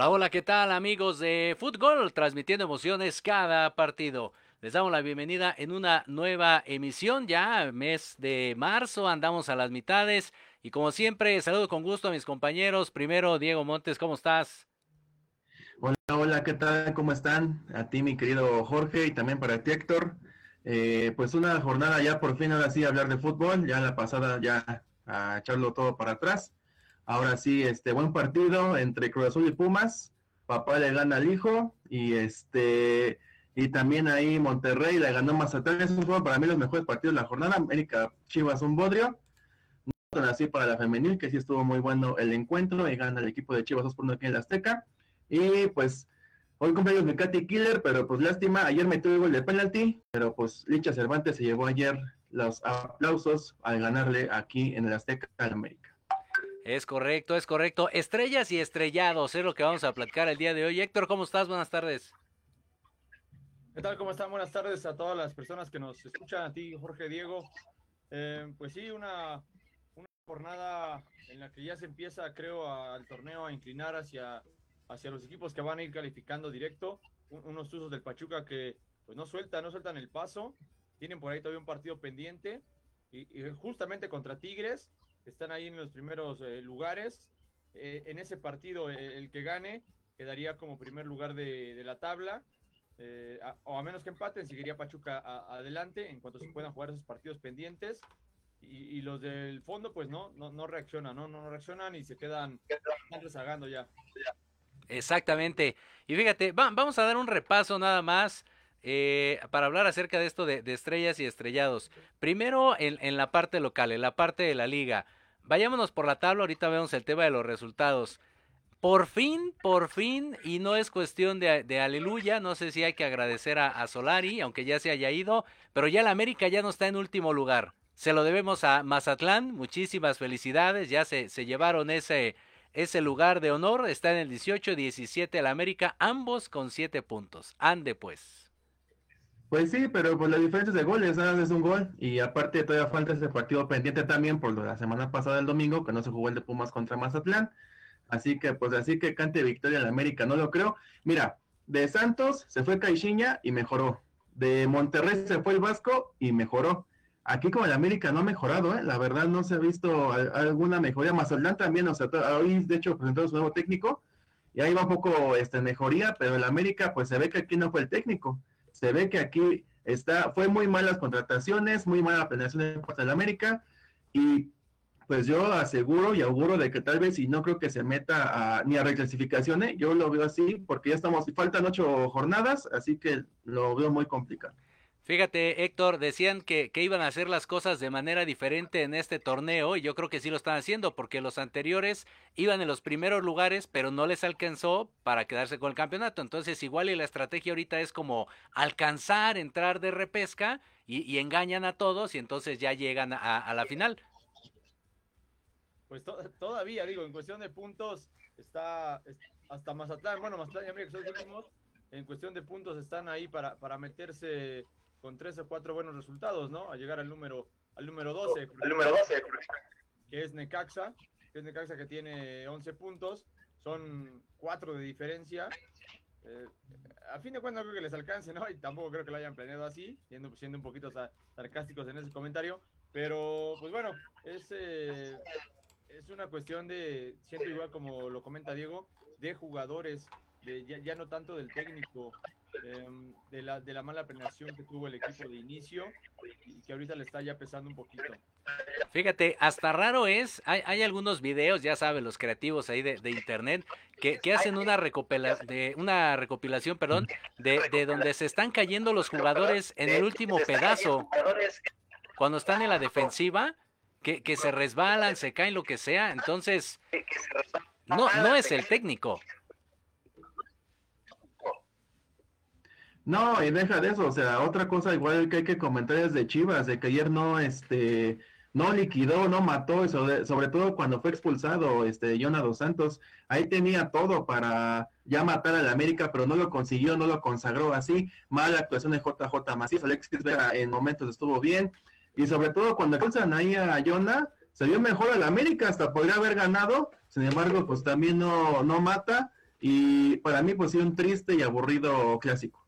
Hola, hola, ¿qué tal amigos de Fútbol? Transmitiendo emociones cada partido. Les damos la bienvenida en una nueva emisión, ya mes de marzo, andamos a las mitades y como siempre saludo con gusto a mis compañeros. Primero, Diego Montes, ¿cómo estás? Hola, hola, ¿qué tal? ¿Cómo están? A ti, mi querido Jorge, y también para ti, Héctor. Eh, pues una jornada ya por fin, ahora sí, hablar de fútbol, ya la pasada ya a echarlo todo para atrás. Ahora sí, este buen partido entre Cruz Azul y Pumas. Papá le gana al hijo y este y también ahí Monterrey le ganó Mazatlán. Esos fueron para mí los mejores partidos de la jornada. América Chivas un bodrio. No así para la femenil, que sí estuvo muy bueno el encuentro y gana el equipo de Chivas 2 por 1 aquí en la Azteca. Y pues hoy cumpleaños de Katy Killer, pero pues lástima, ayer metió el gol de penalti, pero pues Licha Cervantes se llevó ayer los aplausos al ganarle aquí en el Azteca al América. Es correcto, es correcto. Estrellas y estrellados es lo que vamos a platicar el día de hoy. Héctor, ¿cómo estás? Buenas tardes. ¿Qué tal? ¿Cómo están? Buenas tardes a todas las personas que nos escuchan, a ti, Jorge Diego. Eh, pues sí, una, una jornada en la que ya se empieza, creo, al torneo a inclinar hacia, hacia los equipos que van a ir calificando directo. Un- unos usos del Pachuca que pues no sueltan, no sueltan el paso. Tienen por ahí todavía un partido pendiente. Y justamente contra Tigres, están ahí en los primeros eh, lugares. Eh, en ese partido, eh, el que gane quedaría como primer lugar de, de la tabla. Eh, a- o a menos que empaten, seguiría Pachuca a- adelante en cuanto se puedan jugar esos partidos pendientes. Y, y los del fondo, pues no, no, no reaccionan, ¿no? no reaccionan y se quedan, están rezagando ya. Exactamente. Y fíjate, va- vamos a dar un repaso nada más eh, para hablar acerca de esto de, de estrellas y estrellados. Primero en, en la parte local, en la parte de la liga. Vayámonos por la tabla, ahorita vemos el tema de los resultados. Por fin, por fin, y no es cuestión de, aleluya, no sé si hay que agradecer a, Solari, aunque ya se haya ido, pero ya el América ya no está en último lugar. Se lo debemos a Mazatlán, muchísimas felicidades, ya se, se llevaron ese, ese lugar de honor, está en el 18-17 el América, ambos con 7 puntos. Ande pues. Pues sí, pero pues la diferencia de goles, nada es un gol. Y aparte todavía falta ese partido pendiente también por la semana pasada el domingo, que no se jugó el de Pumas contra Mazatlán. Así que, pues así que cante victoria en América, no lo creo. Mira, de Santos se fue Caixinha y mejoró. De Monterrey se fue el Vasco y mejoró. Aquí como el América no ha mejorado, ¿eh? la verdad no se ha visto al- alguna mejoría. Mazatlán también, o sea, hoy de hecho presentó su nuevo técnico y ahí va un poco este, mejoría, pero el América pues se ve que aquí no fue el técnico. Se ve que aquí está, fue muy malas contrataciones, muy mala planeación de parte del América y pues yo aseguro y auguro de que tal vez y no creo que se meta a, ni a reclasificaciones, yo lo veo así porque ya estamos, faltan ocho jornadas, así que lo veo muy complicado. Fíjate, Héctor, decían que, que iban a hacer las cosas de manera diferente en este torneo y yo creo que sí lo están haciendo porque los anteriores iban en los primeros lugares pero no les alcanzó para quedarse con el campeonato. Entonces igual y la estrategia ahorita es como alcanzar, entrar de repesca y, engañan a todos y entonces ya llegan a, la final. Pues to- todavía, digo, en cuestión de puntos, está es- hasta Mazatlán, bueno, Mazatlán y América en cuestión de puntos están ahí para, para meterse con tres o cuatro buenos resultados, ¿no? A llegar al número, al número 12, El número 12. que es Necaxa. que es Necaxa que tiene 11 puntos, son 4 de diferencia. Eh, a fin de cuentas no creo que les alcance, ¿no? Y tampoco creo que lo hayan planeado así, siendo, siendo un poquito sarcásticos en ese comentario. Pero, pues bueno, es, eh, es una cuestión de, siento igual como lo comenta Diego, de jugadores, de, ya, ya no tanto del técnico, em, de, la, de la mala planeación que tuvo el equipo de inicio y que ahorita le está ya pesando un poquito. Fíjate, hasta raro es, hay, hay algunos videos, ya saben, los creativos ahí de, de internet, que, que, hacen una, recopila, de, una recopilación perdón, de, de donde se están cayendo los jugadores en el último pedazo. Cuando están en la defensiva, que, que se resbalan, se caen, lo que sea. Entonces, no, no es el técnico. No, y deja de eso, o sea, otra cosa igual que hay que comentar es de Chivas, de que ayer no, este, no liquidó, no mató, sobre, sobre todo cuando fue expulsado, este, Jonah Dos Santos, ahí tenía todo para ya matar al América, pero no lo consiguió, no lo consagró así, mala actuación de JJ Macías, Alexis Vera en momentos estuvo bien, y sobre todo cuando expulsan ahí a Jonah, se vio mejor al América, hasta podría haber ganado, sin embargo, pues también no, no mata, y para mí, pues sí, un triste y aburrido clásico.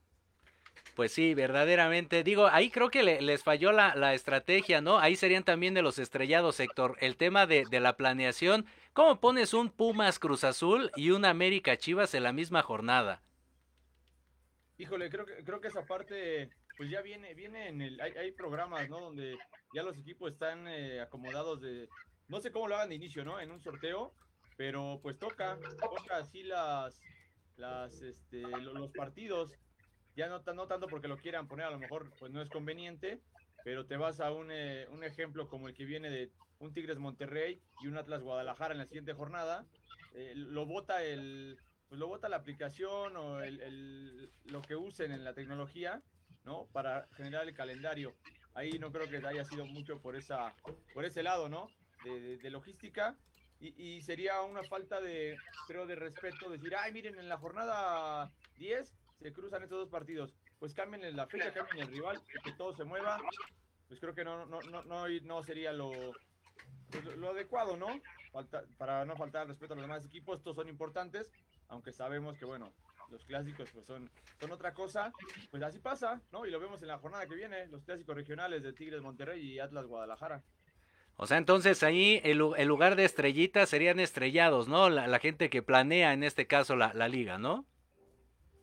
Pues sí, verdaderamente. Digo, ahí creo que le, les falló la, estrategia, ¿no? Ahí serían también de los estrellados, Héctor. El tema de, la planeación. ¿Cómo pones un Pumas Cruz Azul y un América Chivas en la misma jornada? Híjole, creo que, creo que esa parte, pues ya viene, viene en el. Hay, hay programas, ¿no? Donde ya los equipos están eh, acomodados de. No sé cómo lo hagan de inicio, ¿no? En un sorteo, pero pues toca, toca así las. las este, los partidos ya no, no tanto porque lo quieran poner, a lo mejor pues no es conveniente, pero te vas a un, eh, un ejemplo como el que viene de un Tigres Monterrey y un Atlas Guadalajara en la siguiente jornada, eh, lo vota el pues lo vota la aplicación o el, el, lo que usen en la tecnología, ¿no? Para generar el calendario. Ahí no creo que haya sido mucho por esa por ese lado, ¿no? De, de, de logística y, y, sería una falta de creo de respeto decir, "Ay, miren, en la jornada 10 se cruzan estos dos partidos, pues cambien la fecha, cambien el rival, que todo se mueva, pues creo que no, no, no, no, sería lo, pues lo adecuado, ¿no? Falta, para no faltar respeto a los demás equipos, estos son importantes, aunque sabemos que, bueno, los clásicos pues son, son otra cosa, pues así pasa, ¿no? Y lo vemos en la jornada que viene, los clásicos regionales de Tigres Monterrey y Atlas Guadalajara. O sea, entonces ahí el, lugar de estrellitas serían estrellados, ¿no? La, gente que planea en este caso la liga, ¿no?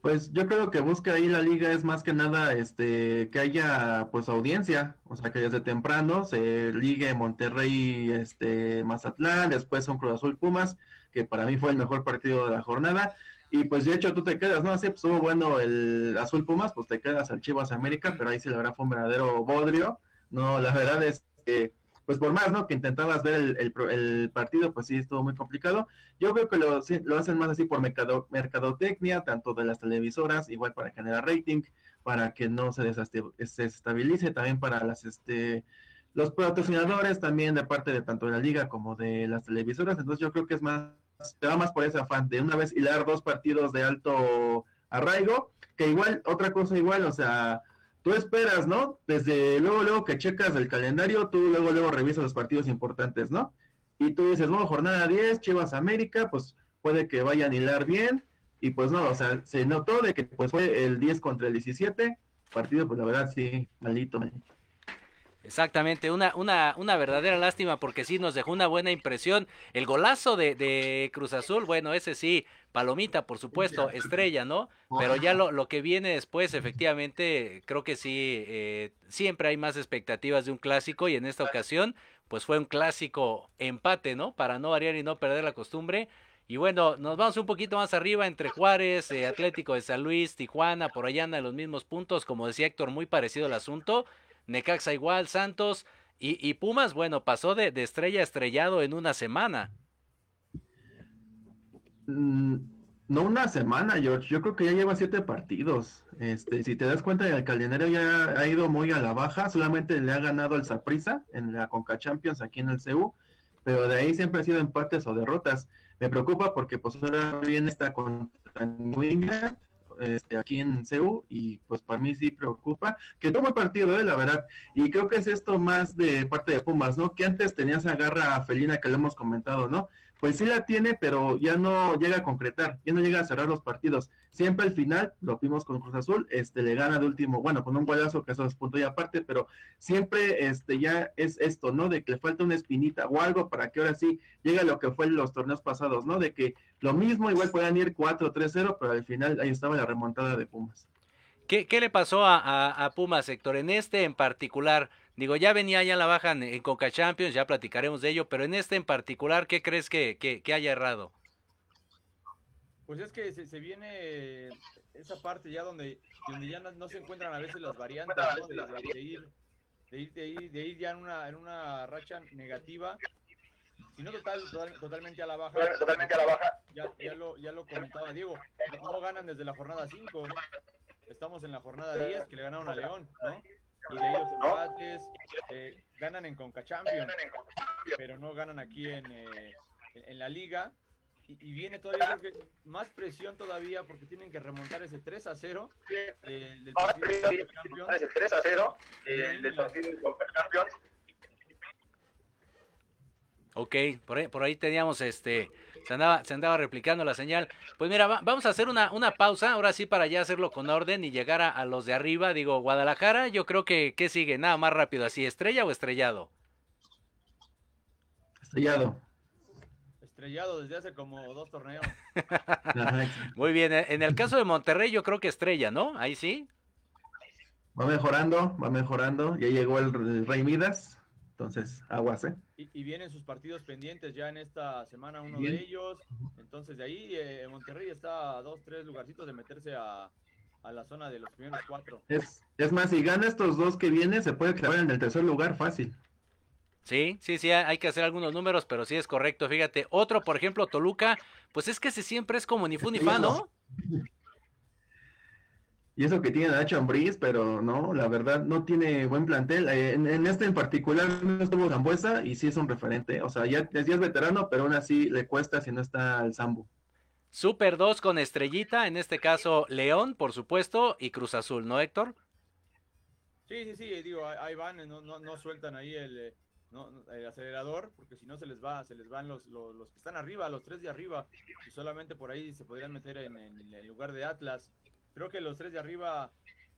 Pues yo creo que busca ahí la liga es más que nada este que haya pues audiencia, o sea que desde temprano se ligue Monterrey este Mazatlán, después un Cruz Azul Pumas, que para mí fue el mejor partido de la jornada, y pues de hecho tú te quedas, ¿no? Así pues estuvo bueno el Azul Pumas, pues te quedas al Chivas América, pero ahí sí la verdad fue un verdadero bodrio, no, la verdad es que pues por más, ¿no? Que intentabas ver el, el, el, partido, pues sí, estuvo muy complicado. Yo creo que lo, lo hacen más así por mercado, mercadotecnia, tanto de las televisoras, igual para generar rating, para que no se desestabilice, también para las, este, los patrocinadores, también de parte de tanto de la liga como de las televisoras. Entonces yo creo que es más, te va más por ese afán de una vez hilar dos partidos de alto arraigo, que igual, otra cosa igual, o sea, tú esperas, ¿no? Desde luego, luego que checas el calendario, tú luego, luego revisas los partidos importantes, ¿no? Y tú dices, no, jornada 10, Chivas América, pues puede que vayan a hilar bien. Y pues no, o sea, se notó de que pues fue el 10 contra el 17, partido, pues la verdad sí, maldito, maldito. Exactamente, una, una, una verdadera lástima porque sí nos dejó una buena impresión. El golazo de, de Cruz Azul, bueno, ese sí, palomita, por supuesto, estrella, ¿no? Pero ya lo, lo que viene después, efectivamente, creo que sí, eh, siempre hay más expectativas de un clásico y en esta ocasión, pues fue un clásico empate, ¿no? Para no variar y no perder la costumbre. Y bueno, nos vamos un poquito más arriba entre Juárez, eh, Atlético de San Luis, Tijuana, por allá andan los mismos puntos, como decía Héctor, muy parecido el asunto. Necaxa igual, Santos y, y Pumas, bueno, pasó de, de, estrella a estrellado en una semana. Mm, no una semana, George. Yo creo que ya lleva siete partidos. Este, si te das cuenta, el calendario ya ha ido muy a la baja. Solamente le ha ganado el Saprissa en la Conca Champions aquí en el CU, pero de ahí siempre ha sido empates o derrotas. Me preocupa porque pues ahora viene esta contra New este, aquí en CEU y pues para mí sí preocupa que tome partido, eh, la verdad. Y creo que es esto más de parte de Pumas, ¿no? Que antes tenía esa garra felina que le hemos comentado, ¿no? pues sí la tiene, pero ya no llega a concretar, ya no llega a cerrar los partidos. Siempre al final, lo vimos con Cruz Azul, este le gana de último, bueno, con un golazo que eso es punto y aparte, pero siempre este ya es esto, ¿no? De que le falta una espinita o algo para que ahora sí llegue a lo que fue en los torneos pasados, ¿no? De que lo mismo igual puedan ir 4-3-0, pero al final ahí estaba la remontada de Pumas. ¿Qué, qué le pasó a, Pumas, Héctor? En este en particular, Digo, ya venía, ya la bajan en Coca Champions, ya platicaremos de ello, pero en este en particular, ¿qué crees que, que, haya errado? Pues es que se, viene esa parte ya donde, donde ya no, se encuentran a veces las variantes de, ir, de, ir, de, ir, de ir ya en una, en una racha negativa, sino total, totalmente a la baja. Totalmente a la baja. Ya, ya, lo, ya lo comentaba Diego, no ganan desde la jornada 5, estamos en la jornada 10 que le ganaron a León, ¿no? y de ellos empates, eh, ganan en Conca Champions, pero no ganan aquí en, eh, en la liga. Y, viene todavía más presión todavía porque tienen que remontar ese 3 a 0 eh, del partido de Champions. Ese 3 a 0 del partido de Conca Champions. Ok, por ahí, por ahí teníamos este se andaba, se andaba replicando la señal. Pues mira, vamos a hacer una, una pausa, ahora sí, para ya hacerlo con orden y llegar a, los de arriba. Digo, Guadalajara, yo creo que, ¿qué sigue? Nada más rápido, así, estrella o estrellado. Estrellado. Estrellado desde hace como dos torneos. Muy bien, en el caso de Monterrey yo creo que estrella, ¿no? Ahí sí. Va mejorando, va mejorando. Ya llegó el Rey Midas. Entonces, aguas, ¿eh? Y, vienen sus partidos pendientes ya en esta semana, uno de ellos. Entonces, de ahí eh, Monterrey está a dos, tres lugarcitos de meterse a, la zona de los primeros cuatro. Es, es más, si gana estos dos que vienen, se puede clavar en el tercer lugar fácil. Sí, sí, sí, hay que hacer algunos números, pero sí es correcto. Fíjate, otro, por ejemplo, Toluca, pues es que ese siempre es como ni fu ni fa, ¿no? Y eso que tiene Nacho Ambriz, pero no, la verdad no tiene buen plantel. Eh, en, este en particular no estuvo Zambuesa y sí es un referente. O sea, ya, ya, es veterano, pero aún así le cuesta si no está el Zambu. Super 2 con estrellita, en este caso León, por supuesto, y Cruz Azul, ¿no, Héctor? Sí, sí, sí, digo, ahí van, no, no, no sueltan ahí el, eh, el, acelerador, porque si no se les va, se les van los, los, que están arriba, los tres de arriba, y solamente por ahí se podrían meter en, en el lugar de Atlas Creo que los tres de arriba,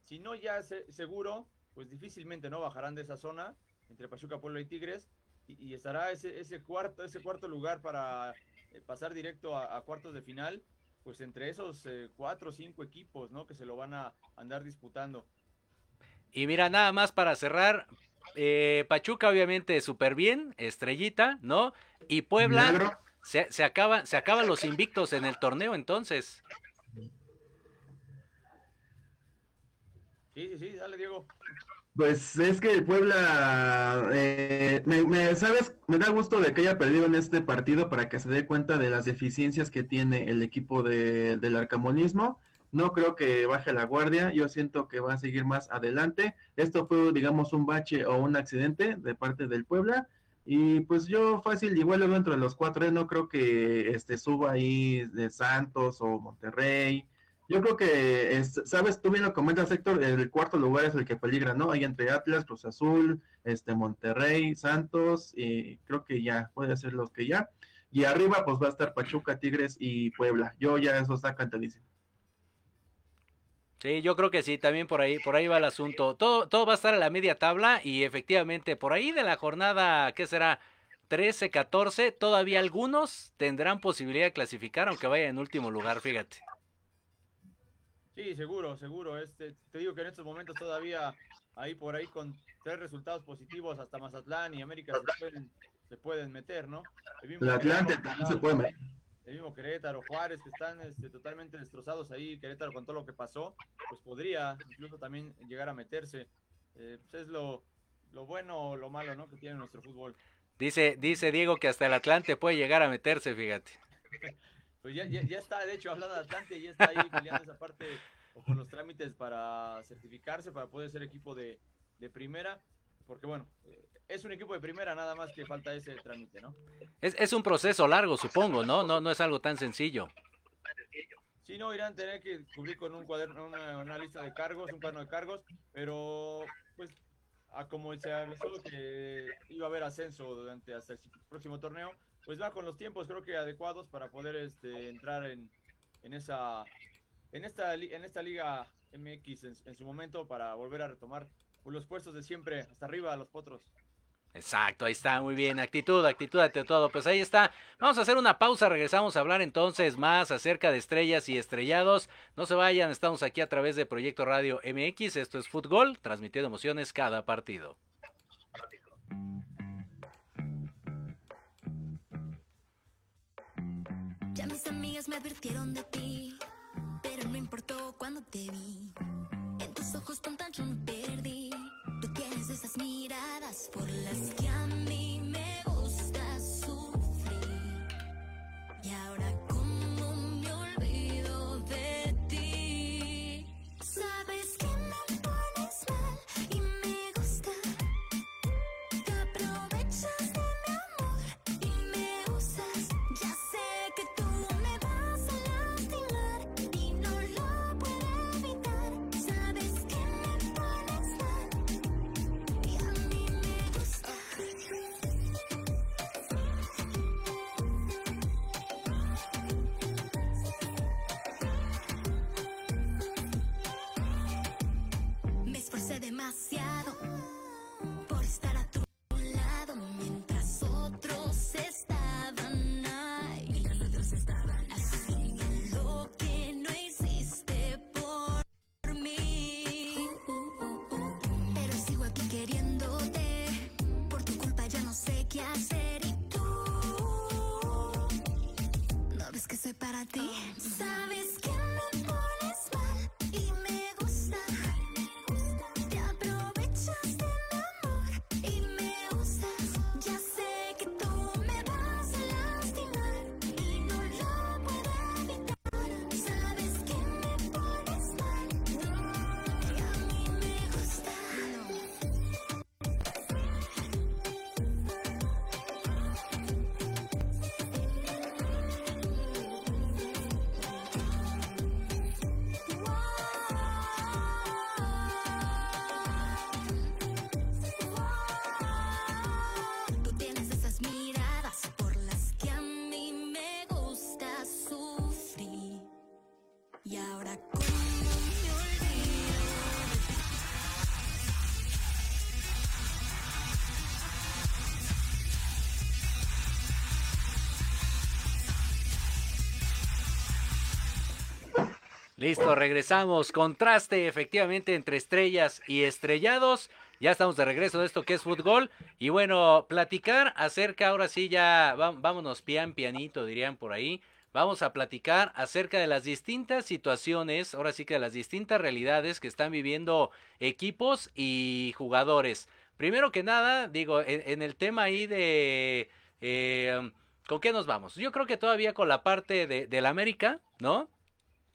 si no ya seguro, pues difícilmente no bajarán de esa zona entre Pachuca, Puebla y Tigres y, estará ese, ese cuarto ese cuarto lugar para eh, pasar directo a, cuartos de final, pues entre esos eh, cuatro o cinco equipos, ¿no? Que se lo van a andar disputando. Y mira, nada más para cerrar, eh, Pachuca obviamente súper bien, estrellita, ¿no? Y Puebla se, se, acaba, se acaban los invictos en el torneo entonces. Sí, sí, sí, dale, Diego. Pues es que Puebla, eh, me, ¿sabes? Me da gusto de que haya perdido en este partido para que se dé cuenta de las deficiencias que tiene el equipo del arcamonismo. No creo que baje la guardia, yo siento que va a seguir más adelante. Esto fue, digamos, un bache o un accidente de parte del Puebla. Y pues yo fácil, igual dentro de los cuatro, no creo que este suba ahí de Santos o Monterrey yo creo que, sabes, tú bien lo comentas, Héctor, el cuarto lugar es el que peligra, ¿no? Hay entre Atlas, Cruz Azul, este Monterrey, Santos, y creo que ya puede ser los que ya. Y arriba, pues va a estar Pachuca, Tigres y Puebla. Yo ya eso está cantadísimo. Sí, yo creo que sí, también por ahí, por ahí va el asunto. Todo, todo va a estar a la media tabla y efectivamente por ahí de la jornada, ¿qué será? 13, 14, todavía algunos tendrán posibilidad de clasificar, aunque vaya en último lugar, fíjate. Sí, seguro, seguro. Este, te digo que en estos momentos todavía ahí por ahí con tres resultados positivos hasta Mazatlán y América se pueden, se pueden meter, ¿no? El, Atlante también se puede meter. El mismo Querétaro, Juárez, que están este, totalmente destrozados ahí, Querétaro con todo lo que pasó, pues podría incluso también llegar a meterse. Eh, pues es lo, lo bueno o lo malo, ¿no? Que tiene nuestro fútbol. Dice, dice Diego que hasta el Atlante puede llegar a meterse, fíjate. Pues ya, ya, está, de hecho, hablando de Atlante, ya está ahí peleando esa parte o con los trámites para certificarse, para poder ser equipo de, primera, porque bueno, es un equipo de primera, nada más que falta ese trámite, ¿no? Es, es un proceso largo, supongo, ¿no? No, no es algo tan sencillo. Sí, no, irán a tener que cubrir con un cuaderno, una, una lista de cargos, un cuaderno de cargos, pero pues a como se avisó que iba a haber ascenso durante hasta el próximo torneo, pues va con los tiempos creo que adecuados para poder este, entrar en, en esa en esta en esta liga MX en, en su momento para volver a retomar los puestos de siempre hasta arriba los potros. Exacto, ahí está, muy bien. Actitud, actitud ante todo. Pues ahí está. Vamos a hacer una pausa, regresamos a hablar entonces más acerca de estrellas y estrellados. No se vayan, estamos aquí a través de Proyecto Radio MX. Esto es Fútbol, transmitiendo emociones cada partido. Ya mis amigas me advirtieron de ti, pero no importó cuando te vi. Tus ojos tan yo no perdí. Tú tienes esas miradas por las que a demasiado por estar a tu lado mientras otros estaban ahí. Mientras otros estaban. Lo que no hiciste por mí. Pero sigo aquí queriéndote. Por tu culpa ya no sé qué hacer y tú. ¿No ves que soy para ti? Sabes Listo, regresamos. Contraste efectivamente entre estrellas y estrellados. Ya estamos de regreso de esto que es fútbol. Y bueno, platicar acerca, ahora sí ya vámonos pian pianito, dirían por ahí. Vamos a platicar acerca de las distintas situaciones, ahora sí que de las distintas realidades que están viviendo equipos y jugadores. Primero que nada, digo, en, en el tema ahí de... eh, ¿Con qué nos vamos? Yo creo que todavía con la parte de, del América, ¿no?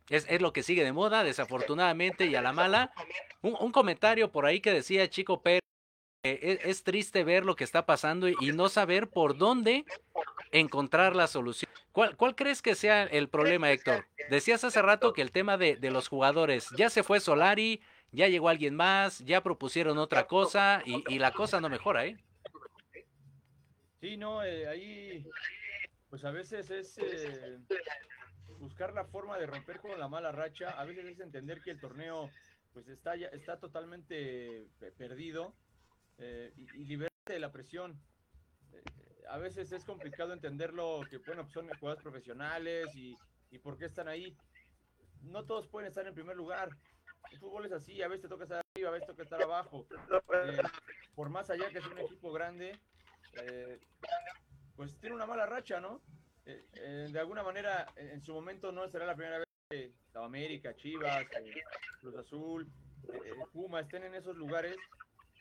Es, es lo que sigue de moda, desafortunadamente, y a la mala. Un, comentario por ahí que decía Chico Pérez, eh, es, es triste ver lo que está pasando y, y no saber por dónde encontrar la solución. ¿Cuál, ¿Cuál crees que sea el problema, Héctor? Decías hace rato que el tema de, de los jugadores, ya se fue Solari, ya llegó alguien más, ya propusieron otra cosa y, y la cosa no mejora, ¿eh? Sí, no, eh, ahí, pues a veces es eh, buscar la forma de romper con la mala racha, a veces es entender que el torneo pues está, ya, está totalmente pe- perdido eh, y, y de la presión. Eh, a veces es complicado entenderlo, que bueno, pues son jugadores profesionales y, y por qué están ahí. No todos pueden estar en primer lugar. El fútbol es así, a veces te toca estar arriba, a veces toca estar abajo. Eh, por más allá que es un equipo grande, eh, pues tiene una mala racha, ¿no? Eh, eh, de alguna manera, en en su momento no será la primera vez que América, Chivas, eh, Cruz Azul, eh, eh, Puma estén en esos lugares.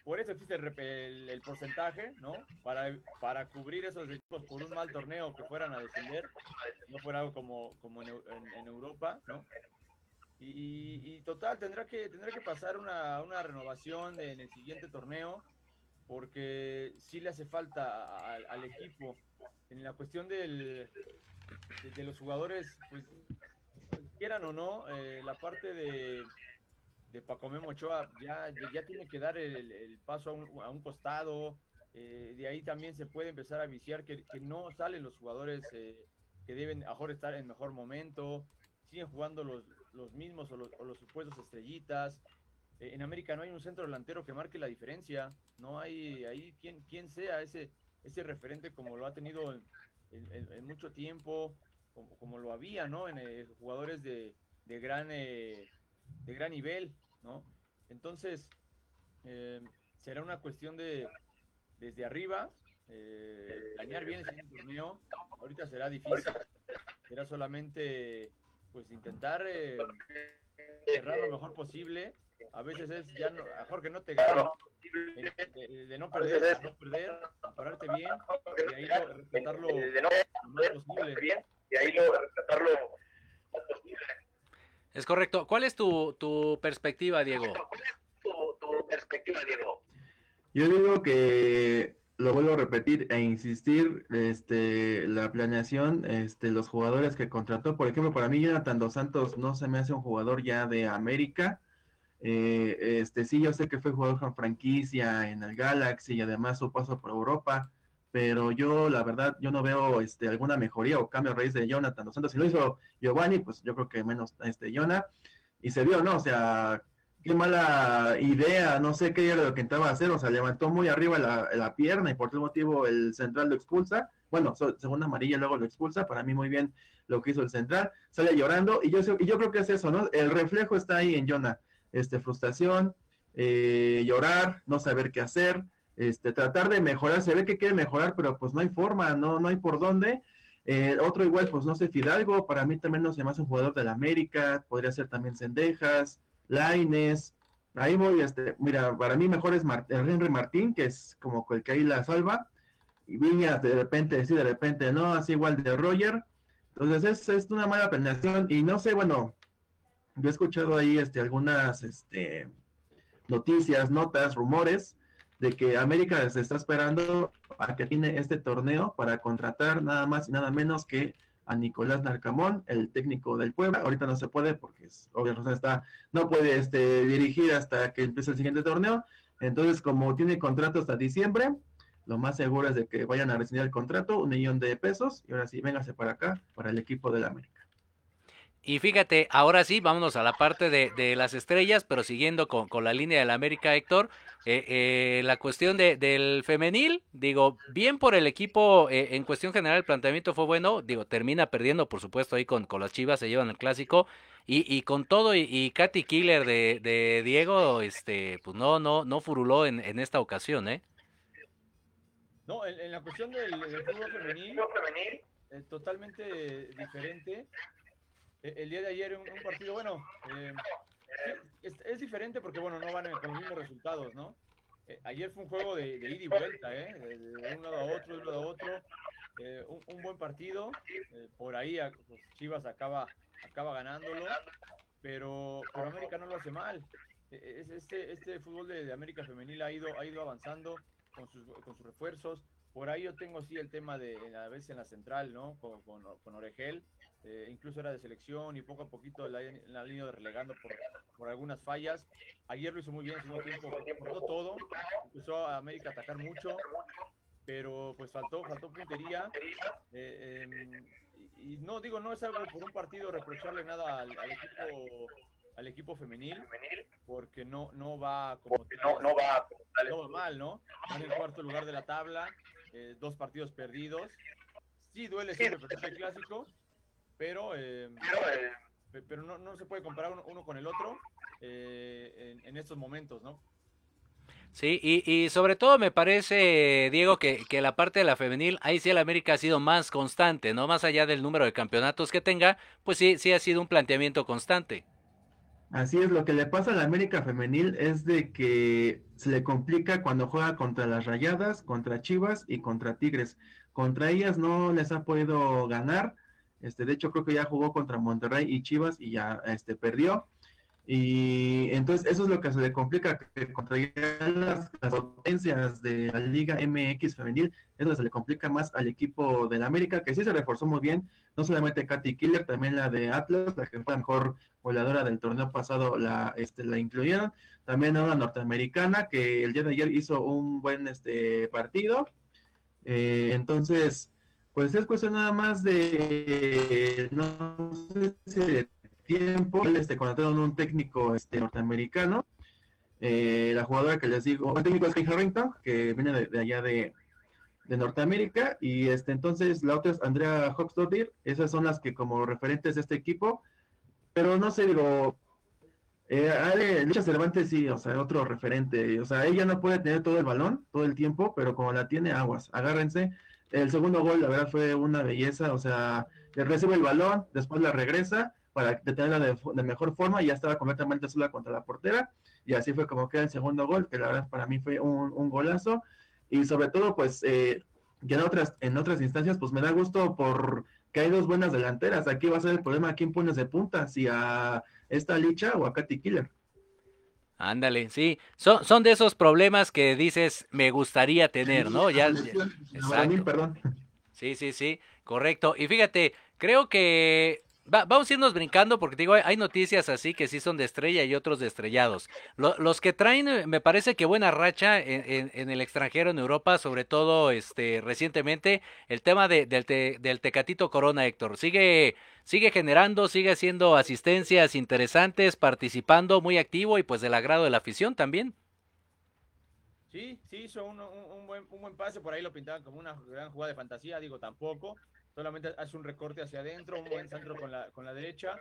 Por eso existe el, porcentaje, ¿no? Para, para cubrir esos equipos por un mal torneo que fueran a descender, no fuera algo como, como en, Eu- en- en Europa, ¿no? Y, total, tendrá que, tendrá que pasar una, una renovación en el siguiente torneo, porque sí le hace falta al, al equipo. En la cuestión de, los jugadores, pues quieran o no, eh, la parte de, de Paco Memo Ochoa ya, ya tiene que dar el, paso a un, a un costado. eh, de ahí también se puede empezar a viciar que, no salen los jugadores eh, que deben mejor estar en mejor momento. Siguen jugando los, los mismos o los, supuestos estrellitas. En América no hay un centro delantero que marque la diferencia. No hay ahí quien, quien sea ese, ese referente como lo ha tenido en, mucho tiempo, como, como lo había, ¿no? En eh, jugadores de, de gran eh, de gran nivel, ¿no? Entonces, eh, será una cuestión de desde arriba, planear bien el torneo. Ahorita será difícil, será solamente pues intentar cerrar lo mejor posible. A veces es ya no, a Jorge no te gano, de, de- de no perder, de no perder, pararte bien, y ahí lo- respetarlo lo más posible. Es correcto. ¿Cuál es tu, tu perspectiva, Diego? Yo digo que lo vuelvo a repetir e insistir, este, la planeación, este, los jugadores que contrató, por ejemplo, para mí Jonathan Dos Santos no se me hace un jugador ya de América. Eh, este, sí, yo sé que fue jugador con franquicia en el Galaxy y además su paso por Europa, pero yo, la verdad, yo no veo este, alguna mejoría o cambio a raíz de Jonathan Santos. Si lo hizo Giovanni, pues yo creo que menos este, Jonah, y se vio, ¿no? O sea, qué mala idea, no sé qué era lo que intentaba hacer, o sea, levantó muy arriba la, la pierna y por tal motivo el central lo expulsa, bueno, so- segunda amarilla luego lo expulsa, para mí muy bien lo que hizo el central, sale llorando y yo, y yo creo que es eso, ¿no? El reflejo está ahí en Jonah, este, frustración, eh, llorar, no saber qué hacer, este, tratar de mejorar, se ve que quiere mejorar, pero pues no hay forma, no, no hay por dónde. Eh, otro igual, pues no sé, Fidalgo, para mí también no se me un jugador de la América, podría ser también Cendejas, Laines, ahí voy, este, mira, para mí mejor es Mar- el Henry Martín, que es como el que ahí la salva, y Viñas de repente sí, de repente no, así igual de Roger, entonces es, es una mala planeación, y no sé, bueno, yo he escuchado ahí este, algunas este, noticias, notas, rumores, de que América se está esperando a que tiene este torneo para contratar nada más y nada menos que a Nicolás Narcamón, el técnico del Puebla. Ahorita no se puede porque es, obviamente está, no puede este, dirigir hasta que empiece el siguiente torneo. Entonces, como tiene contrato hasta diciembre, lo más seguro es de que vayan a rescindir el contrato, un millón de pesos, y ahora sí, véngase para acá, para el equipo del América. Y fíjate, ahora sí, vámonos a la parte de, de las estrellas, pero siguiendo con, con la línea del América, Héctor. eh, eh, la cuestión de, del femenil, digo, bien por el equipo, eh, en cuestión general el planteamiento fue bueno, digo, termina perdiendo, por supuesto, ahí con, con las Chivas, se llevan el clásico, y, y con todo, y, y Katy Killer de, de Diego, este, pues no, no, no furuló en, en esta ocasión, ¿eh? No, en, en la cuestión del, del fútbol femenil, eh, totalmente diferente. Eh, El día de ayer un, un partido, bueno, eh, es, es diferente porque, bueno, no van con los mismos resultados, ¿no? Eh, ayer fue un juego de, de ida y vuelta, ¿eh? De, de un lado a otro, de un lado a otro. Eh, un, un buen partido. eh, por ahí pues, Chivas acaba, acaba ganándolo, pero, pero América no lo hace mal. Eh, es- Este, este fútbol de, de América Femenil ha ido, ha ido avanzando con sus, con sus refuerzos. Por ahí yo tengo sí el tema de a veces en la central, ¿no? Con, con, con Oregel, eh, incluso era de selección y poco a poquito la, la han ido relegando por, por algunas fallas. Ayer lo hizo muy bien, segundo tiempo, cortó todo, empezó a América a atacar mucho, pero pues faltó, faltó puntería. eh, em, y, no digo, no es algo por un partido reprocharle nada al, al equipo al equipo femenil porque no no va como no, no va no mal no en el cuarto lugar de la tabla eh, dos partidos perdidos sí duele siempre perder el clásico pero eh, pe- pero no, no se puede comparar uno, uno con el otro eh, en, en estos momentos no Sí, y, y sobre todo me parece, Diego, que, que la parte de la femenil, ahí sí el América ha sido más constante, ¿no? Más allá del número de campeonatos que tenga, pues sí, sí ha sido un planteamiento constante. Así es, lo que le pasa a la América Femenil es de que se le complica cuando juega contra las Rayadas, contra Chivas y contra Tigres. Contra ellas no les ha podido ganar. Este, de hecho, creo que ya jugó contra Monterrey y Chivas y ya este, perdió. Y entonces eso es lo que se le complica, que contra las, las potencias de la Liga MX femenil, eso se le complica más al equipo del América, que sí se reforzó muy bien, no solamente Katy Killer, también la de Atlas, la que fue la mejor goleadora del torneo pasado, la, este, la incluyeron, también una norteamericana que el día de ayer hizo un buen este, partido, eh, entonces, pues es cuestión nada más de, no sé si de tiempo, este, contrataron un técnico este, norteamericano, eh, la jugadora que les digo, el técnico es Kay Harrington, que viene de, allá de, de, Norteamérica, y este entonces la otra es Andrea Hoxdottir, esas son las que como referentes de este equipo, pero no sé, digo, eh, Ale, Lucha Cervantes sí, o sea, otro referente, o sea, ella no puede tener todo el balón todo el tiempo, pero como la tiene, aguas, agárrense. El segundo gol, la verdad, fue una belleza, o sea, recibe el balón, después la regresa, para detenerla de, mejor forma y ya estaba completamente sola contra la portera. Y así fue como queda el segundo gol, que la verdad para mí fue un, un golazo. Y sobre todo pues eh, ya en otras, en otras instancias pues me da gusto por que hay dos buenas delanteras, aquí va a ser el problema a quién pones de punta, si a esta Licha o a Katy Killer. Ándale, sí, son, son de esos problemas que dices me gustaría tener, ¿no? Ya, exacto. Sí, sí, sí, correcto. Y fíjate, creo que Va, vamos a irnos brincando porque digo, hay noticias así que sí son de estrella y otros de estrellados. Lo, los que traen, eh, me parece que buena racha en, el extranjero, en Europa, sobre todo este recientemente, el tema de, del, te, del Tecatito Corona, Héctor. Sigue, sigue generando, sigue haciendo asistencias interesantes, participando, muy activo y pues del agrado de la afición también. Sí, sí, hizo un, un, buen, un buen pase, por ahí lo pintaban como una gran jugada de fantasía, digo tampoco, solamente hace un recorte hacia adentro, un buen centro con la, con la derecha,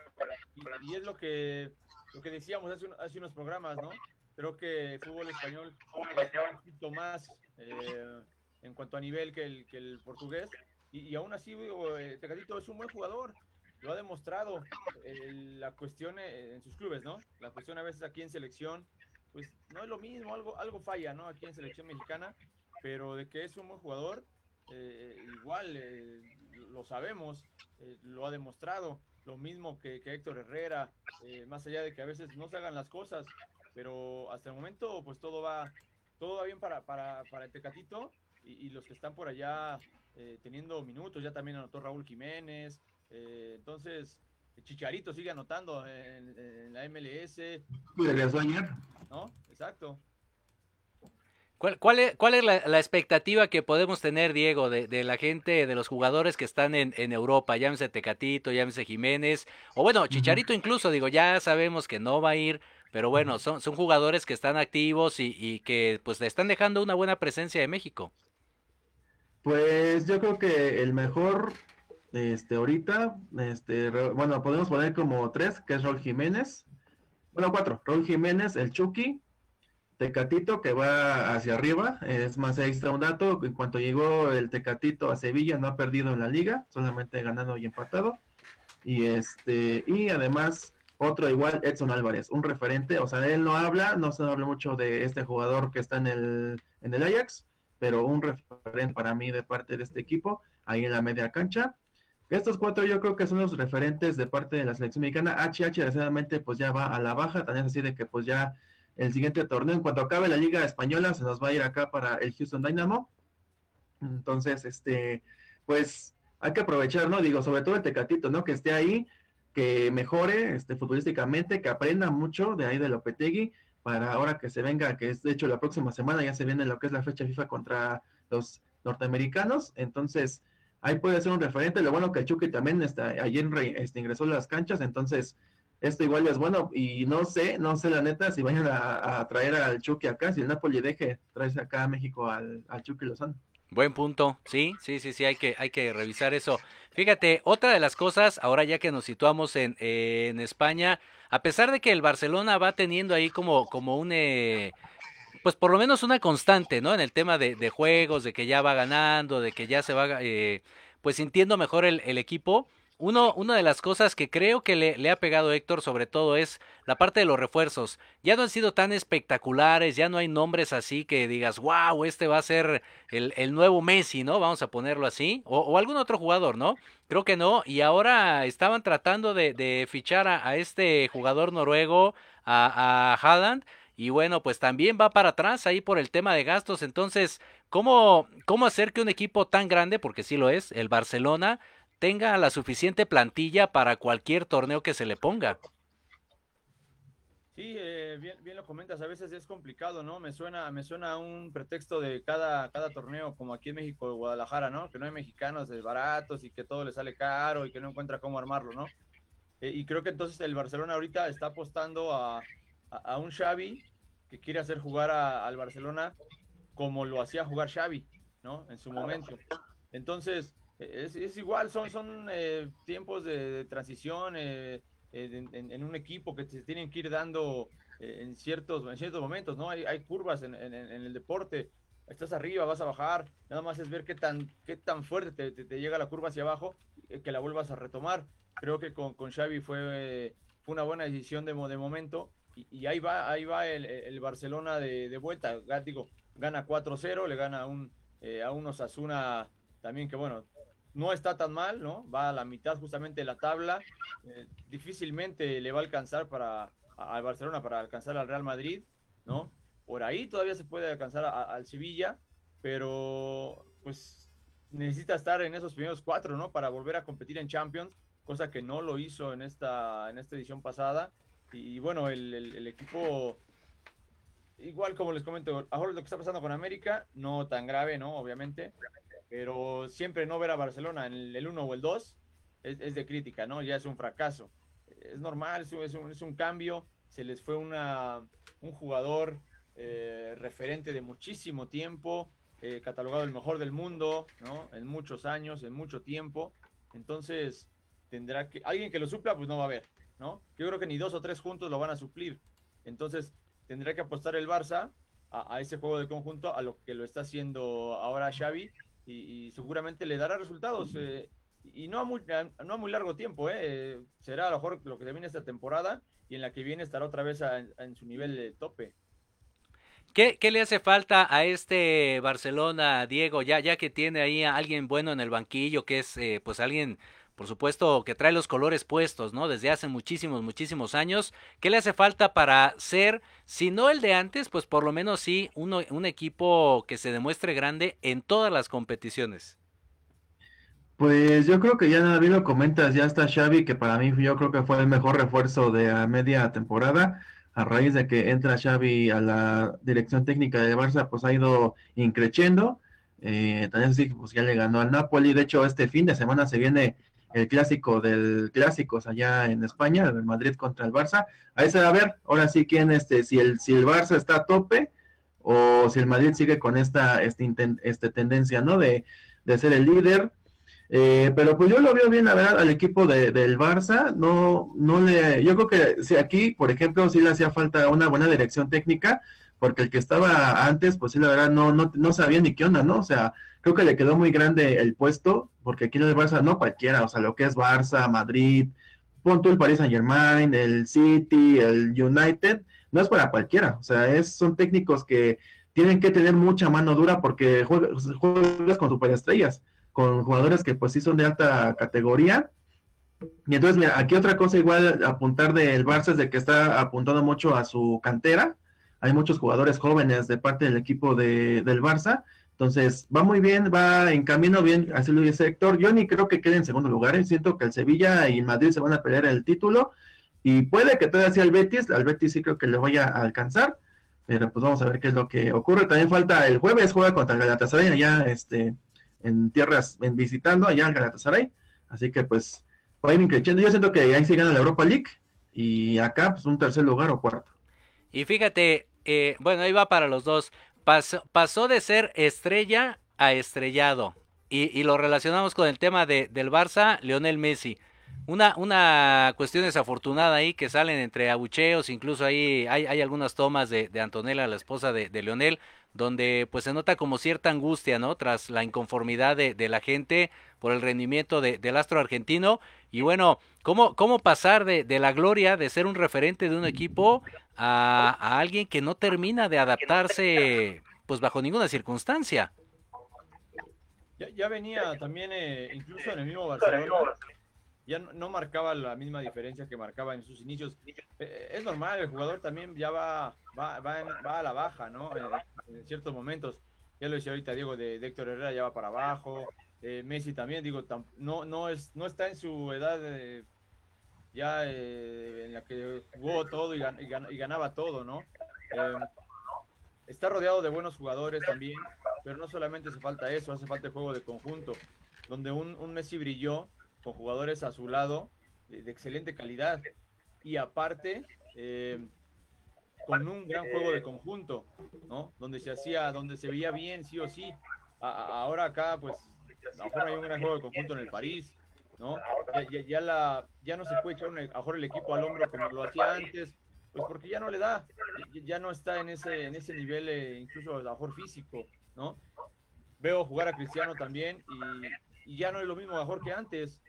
y, y es lo que, lo que decíamos hace, un, hace, unos programas, ¿no? Creo que el fútbol español es un poquito más eh, en cuanto a nivel que el, que el portugués, y, y aún así, eh, Tecatito es un buen jugador, lo ha demostrado, eh, la cuestión en sus clubes, ¿no? La cuestión a veces aquí en selección, pues no es lo mismo, algo, algo falla, ¿no? Aquí en selección mexicana, pero de que es un buen jugador, eh, igual eh, lo sabemos, eh, lo ha demostrado, lo mismo que, que Héctor Herrera, eh, más allá de que a veces no se hagan las cosas, pero hasta el momento pues todo va, todo va bien para, para, para el Tecatito y, y, los que están por allá eh, teniendo minutos, ya también anotó Raúl Jiménez, entonces Chicharito sigue anotando en, en la MLS. ¿No? Exacto. ¿Cuál, cuál, es, cuál es la, la, expectativa que podemos tener, Diego, de, de, la gente, de los jugadores que están en, en Europa? Llámese Tecatito, llámese Jiménez, o bueno, Chicharito uh -huh. incluso, digo, ya sabemos que no va a ir, pero bueno, son, son jugadores que están activos y, y que pues le están dejando una buena presencia de México. Pues yo creo que el mejor este, ahorita, este, bueno, podemos poner como tres, que es Raúl Jiménez. Bueno, cuatro. Raúl Jiménez, el Chucky, Tecatito, que va hacia arriba. Es más extra un dato. En cuanto llegó el Tecatito a Sevilla, no ha perdido en la liga, solamente ganado y empatado. Y este, y además, otro igual, Edson Álvarez, un referente. O sea, él no habla, no se habla mucho de este jugador que está en el, en el Ajax, pero un referente para mí de parte de este equipo, ahí en la media cancha. Estos cuatro yo creo que son los referentes de parte de la selección mexicana. HH desgraciadamente pues ya va a la baja, también es así de que pues ya el siguiente torneo, en cuanto acabe la liga española, se nos va a ir acá para el Houston Dynamo. Entonces, este, pues hay que aprovechar, ¿no? Digo, sobre todo el Tecatito, ¿no? Que esté ahí, que mejore este, futbolísticamente, que aprenda mucho de ahí de Lopetegui, para ahora que se venga, que es de hecho la próxima semana ya se viene lo que es la fecha FIFA contra los norteamericanos. Entonces, ahí puede ser un referente. Lo bueno que el Chucky también está, ayer este, ingresó a las canchas, entonces esto igual es bueno. Y no sé, no sé la neta si vayan a, traer al Chucky acá, si el Napoli deje traerse acá a México al, al Chucky Lozano. Buen punto, sí, sí, sí, sí, hay que, hay que revisar eso. Fíjate, otra de las cosas, ahora ya que nos situamos en, en España, a pesar de que el Barcelona va teniendo ahí como, como un... Eh, pues por lo menos una constante, ¿no? En el tema de, de, juegos, de que ya va ganando, de que ya se va, eh, pues sintiendo mejor el equipo. Uno, una de las cosas que creo que le, le, ha pegado Héctor sobre todo es la parte de los refuerzos. Ya no han sido tan espectaculares, ya no hay nombres así que digas, wow, este va a ser el, el nuevo Messi, ¿no? Vamos a ponerlo así. O, o, algún otro jugador, ¿no? Creo que no. Y ahora estaban tratando de, fichar a, este jugador noruego, a, a. Y bueno, pues también va para atrás ahí por el tema de gastos. Entonces, ¿cómo, ¿cómo hacer que un equipo tan grande, porque sí lo es, el Barcelona, tenga la suficiente plantilla para cualquier torneo que se le ponga? Sí, eh, bien, bien lo comentas, a veces es complicado, ¿no? Me suena, me suena un pretexto de cada, cada torneo, como aquí en México, Guadalajara, ¿no? Que no hay mexicanos baratos y que todo le sale caro y que no encuentra cómo armarlo, ¿no? Eh, y creo que entonces el Barcelona ahorita está apostando a, a, un Xavi que quiere hacer jugar al Barcelona como lo hacía jugar Xavi, ¿no? En su momento. Entonces, es, igual, son, son eh, tiempos de, transición eh, en, un equipo que se tienen que ir dando eh, en, ciertos, en ciertos momentos, ¿no? Hay, hay curvas en, el deporte, estás arriba, vas a bajar, nada más es ver qué tan, qué tan fuerte te, llega la curva hacia abajo, que la vuelvas a retomar. Creo que con, con Xavi fue, fue una buena decisión de, de momento y, ahí va, ahí va el, Barcelona de, vuelta, digo, gana 4-0, le gana un, a unos Asuna también que bueno, no está tan mal, ¿no? Va a la mitad justamente de la tabla. Eh, difícilmente le va a alcanzar para al Barcelona para alcanzar al Real Madrid, ¿no? Por ahí todavía se puede alcanzar al Sevilla, pero pues necesita estar en esos primeros cuatro, ¿no? Para volver a competir en Champions, cosa que no lo hizo en esta, en esta edición pasada. Y, bueno, el, el, equipo, igual como les comento, ahora lo que está pasando con América, no tan grave, ¿no? Obviamente, pero siempre no ver a Barcelona en el 1 o el 2 es, de crítica, ¿no? Ya es un fracaso. Es normal, es un, es un, cambio, se les fue una, un jugador eh, referente de muchísimo tiempo, eh, catalogado el mejor del mundo, ¿no? En muchos años, en mucho tiempo. Entonces, tendrá que, alguien que lo supla, pues no va a haber, ¿no? Yo creo que ni dos o tres juntos lo van a suplir. Entonces, tendrá que apostar el Barça a, a, ese juego de conjunto, a lo que lo está haciendo ahora Xavi, y, seguramente le dará resultados. Eh, y no a, muy, no a muy largo tiempo, eh. será a lo mejor lo que termine esta temporada y en la que viene estará otra vez en su nivel de tope. ¿Qué, ¿Qué, le hace falta a este Barcelona, Diego, ya, ya que tiene ahí a alguien bueno en el banquillo, que es eh, pues alguien por supuesto que trae los colores puestos, ¿no? Desde hace muchísimos, muchísimos años. ¿Qué le hace falta para ser, si no el de antes, pues por lo menos sí uno, un equipo que se demuestre grande en todas las competiciones? Pues yo creo que ya bien lo comentas, ya está Xavi, que para mí yo creo que fue el mejor refuerzo de media temporada. A raíz de que entra Xavi a la dirección técnica de Barça, pues ha ido increciendo. Eh, también sí, pues ya le ganó al Napoli. De hecho, este fin de semana se viene el clásico del clásicos allá en España, el Madrid contra el Barça. Ahí se va a ver, ahora sí quién, este, si el, si el Barça está a tope o si el Madrid sigue con esta, este, este tendencia, ¿no? De, de ser el líder. Eh, pero pues yo lo veo bien, la verdad, al equipo de, del Barça, no, no le, yo creo que si aquí, por ejemplo, sí le hacía falta una buena dirección técnica, porque el que estaba antes, pues sí, la verdad, no, no, no sabía ni qué onda, ¿no? O sea, creo que le quedó muy grande el puesto, porque aquí en el Barça no cualquiera, o sea, lo que es Barça, Madrid, pon el Paris Saint Germain, el City, el United, no es para cualquiera, o sea, es, son técnicos que tienen que tener mucha mano dura porque juegas, juegas con superestrellas, con jugadores que pues sí son de alta categoría. Y entonces, mira, aquí otra cosa igual apuntar del Barça es de que está apuntando mucho a su cantera. Hay muchos jugadores jóvenes de parte del equipo de, del Barça entonces, va muy bien, va en camino bien, lo dice Héctor. Yo ni creo que quede en segundo lugar, ¿eh? siento que el Sevilla y el Madrid se van a pelear el título y puede que todavía sea el Betis, al Betis sí creo que le vaya a alcanzar, pero pues vamos a ver qué es lo que ocurre. También falta el jueves, juega contra el Galatasaray allá este, en tierras, en visitando allá al Galatasaray, así que pues va a ir increciendo. Yo siento que ahí sí gana la Europa League y acá pues un tercer lugar o cuarto. Y fíjate, eh, bueno, ahí va para los dos. Pasó, de ser estrella a estrellado. Y, lo relacionamos con el tema de, del Barça, Lionel Messi. Una, una cuestión desafortunada ahí que salen entre abucheos, incluso ahí hay, hay algunas tomas de, de, Antonella, la esposa de, de, Leonel, donde pues se nota como cierta angustia, ¿no? Tras la inconformidad de, de la gente por el rendimiento del astro argentino. Y bueno, ¿cómo, cómo pasar de, de la gloria de ser un referente de un equipo a, alguien que no termina de adaptarse pues bajo ninguna circunstancia. Ya, venía también, eh, incluso en el mismo Barcelona, ya no, marcaba la misma diferencia que marcaba en sus inicios. Eh, es normal, el jugador también ya va, va, va, a la baja, ¿no? En, ciertos momentos. Ya lo decía ahorita Diego de, Héctor Herrera, ya va para abajo. Eh, Messi también, digo, no, no, es, no está en su edad ya en la que jugó todo y, y, ganaba todo, ¿no? está rodeado de buenos jugadores también, pero no solamente hace falta eso, hace falta el juego de conjunto, donde un, un Messi brilló con jugadores a su lado de, excelente calidad y aparte eh, con un gran juego de conjunto, ¿no? Donde se hacía, donde se veía bien, sí o sí. ahora acá, pues, a lo mejor hay un gran juego de conjunto en el París, ¿no? Ya, ya, ya no se puede echar a mejor el equipo al hombro como lo hacía antes, pues porque ya no le da, ya no está en ese, en ese nivel, eh, incluso a lo mejor físico, ¿no? Veo jugar a Cristiano también y, y ya no es lo mismo mejor que antes.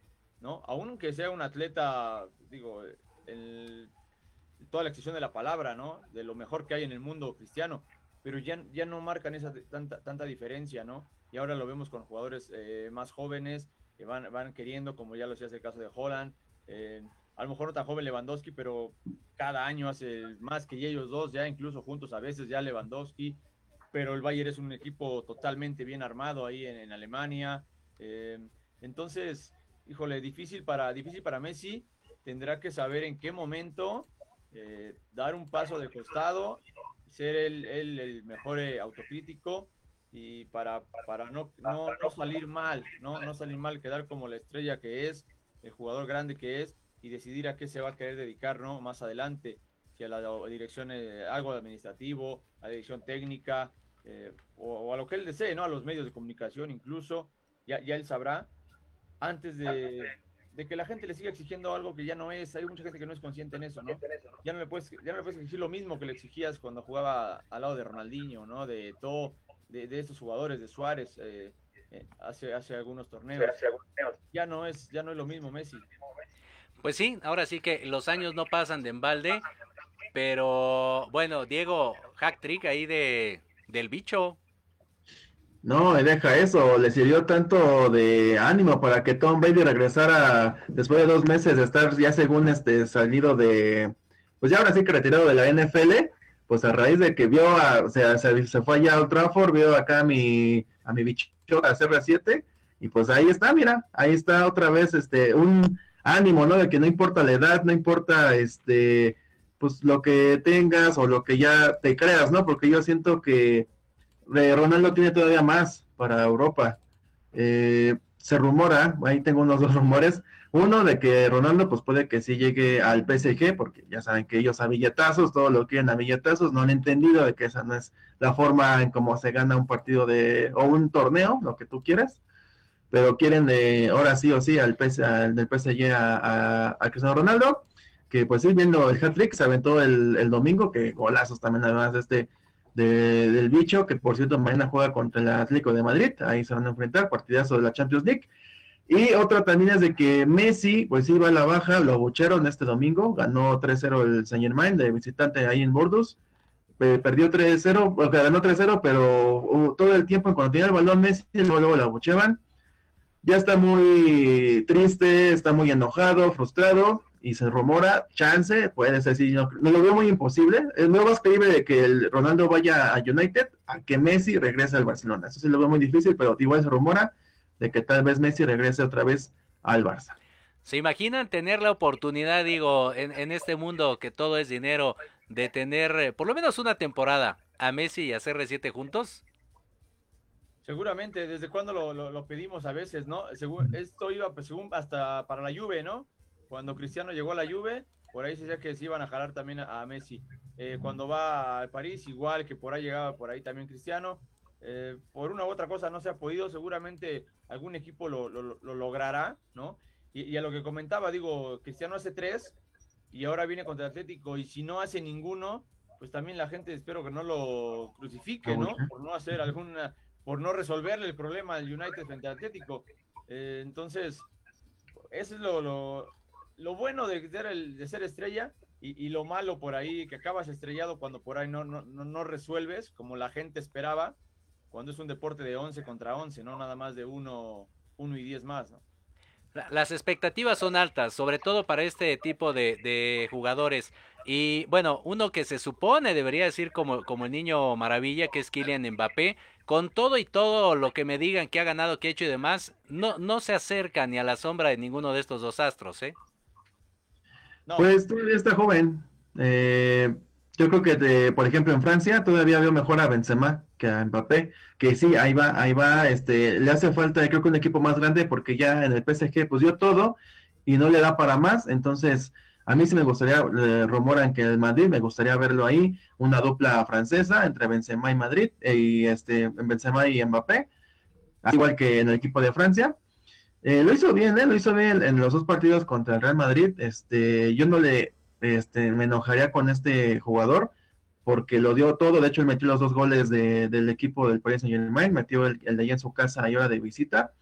¿no? Aunque sea un atleta, digo, el, toda la extensión de la palabra, ¿no? De lo mejor que hay en el mundo cristiano, pero ya, ya no marcan esa tanta, tanta diferencia, ¿no? Y ahora lo vemos con jugadores eh, más jóvenes que van, van queriendo, como ya lo hacía el caso de Holland, eh, a lo mejor no tan joven Lewandowski, pero cada año hace más que ellos dos, ya incluso juntos a veces ya Lewandowski, pero el Bayern es un equipo totalmente bien armado ahí en, Alemania. Eh, entonces, híjole, difícil para, difícil para Messi, tendrá que saber en qué momento eh, dar un paso de costado, ser el, el, mejor eh, autocrítico y para, para no, no, salir mal, ¿no? no salir mal, quedar como la estrella que es, el jugador grande que es y decidir a qué se va a querer dedicar ¿no? más adelante, si a la dirección, eh, algo administrativo, a la dirección técnica, o, a lo que él desee, ¿no? a los medios de comunicación incluso, ya, ya él sabrá, antes de, que la gente le siga exigiendo algo que ya no es. Hay mucha gente que no es consciente en eso, ¿no? Ya no le puedes, ya no le puedes exigir lo mismo que le exigías cuando jugaba al lado de Ronaldinho, ¿no? De todo, de, de estos jugadores, de Suárez, eh, eh, hace, hace algunos torneos. Ya no es, ya no es lo mismo Messi. Pues sí, ahora sí que los años no pasan de embalde, pero bueno, Diego, hack trick ahí de del bicho. No, deja eso, le sirvió tanto de ánimo para que Tom Brady regresara después de dos meses de estar ya según este salido de, pues ya ahora sí que retirado de la NFL, pues a raíz de que vio, a, o sea, se, fue allá a vio acá a mi, a mi bicho, a CR7, y pues ahí está, mira, ahí está otra vez este, un ánimo, ¿no? De que no importa la edad, no importa este, pues lo que tengas o lo que ya te creas, ¿no? Porque yo siento que Ronaldo tiene todavía más para Europa. Eh, se rumora, ahí tengo unos dos rumores. Uno de que Ronaldo pues puede que sí llegue al PSG, porque ya saben que ellos a billetazos, todo lo quieren a billetazos, no han entendido de que esa no es la forma en cómo se gana un partido de, o un torneo, lo que tú quieras, pero quieren de, ahora sí o sí al, del PSG a, Cristiano Ronaldo, que pues sí, viendo el hat-trick, se aventó el, el domingo, que golazos también además de este del bicho, que por cierto mañana juega contra el Atlético de Madrid, ahí se van a enfrentar, partidazo de la Champions League. Y otra también es de que Messi, pues iba a la baja, lo abucheron este domingo, ganó 3-0 el Saint Germain de visitante ahí en Bordeaux, perdió 3-0, ganó 3-0, pero uh, todo el tiempo cuando tenía el balón Messi, luego, luego lo abucheaban. Ya está muy triste, está muy enojado, frustrado, y se rumora, chance, puede ser, sí, no, lo veo muy imposible. Es más creíble de que el Ronaldo vaya a United a que Messi regrese al Barcelona. Eso sí lo veo muy difícil, pero igual se rumora de que tal vez Messi regrese otra vez al Barça. ¿Se imaginan tener la oportunidad, digo, en, este mundo que todo es dinero, de tener eh, por lo menos una temporada a Messi y a CR7 juntos? Seguramente, ¿desde cuándo lo, pedimos a veces, no? Según, esto iba pues, según hasta para la Juve, ¿no? Cuando Cristiano llegó a la Juve, por ahí se decía que se iban a jalar también a, Messi. Eh, cuando va a París, igual que por ahí llegaba por ahí también Cristiano. Eh, por una u otra cosa no se ha podido, seguramente algún equipo lo, logrará, ¿no? Y, a lo que comentaba, digo, Cristiano hace tres y ahora viene contra el Atlético y si no hace ninguno, pues también la gente espero que no lo crucifique, ¿no? Por no hacer alguna, por no resolverle el problema al United frente al Atlético. Eh, entonces, eso es lo, lo bueno de ser, estrella y, lo malo por ahí, que acabas estrellado cuando por ahí no, no, no, resuelves como la gente esperaba, cuando es un deporte de 11 contra 11, no nada más de 1 uno, uno y 10 más. ¿no? La- Las expectativas son altas, sobre todo para este tipo de, de jugadores. Y bueno, uno que se supone debería decir como, como el niño maravilla, que es Kylian Mbappé, con todo y todo lo que me digan que ha ganado, que ha hecho y demás, no, no se acerca ni a la sombra de ninguno de estos dos astros, ¿eh? No, Pues todavía está joven. Eh, yo creo que, de- por ejemplo, en Francia todavía veo mejor a Benzema que a Mbappé. Que sí, ahí va, ahí va. Este, le hace falta, creo que un equipo más grande porque ya en el PSG pues dio todo y no le da para más. Entonces, a mí sí me gustaría, eh, rumoran que el Madrid, me gustaría verlo ahí, una dupla francesa entre Benzema y Madrid, eh, y este, Benzema y Mbappé, al igual que en el equipo de Francia. Eh, lo hizo bien, ¿eh? Lo hizo bien en los dos partidos contra el Real Madrid. Este, yo no le, este, me enojaría con este jugador porque lo dio todo. De hecho, él metió los dos goles de- del equipo del Paris Saint Germain, metió el, de allá en su casa y hora de visita.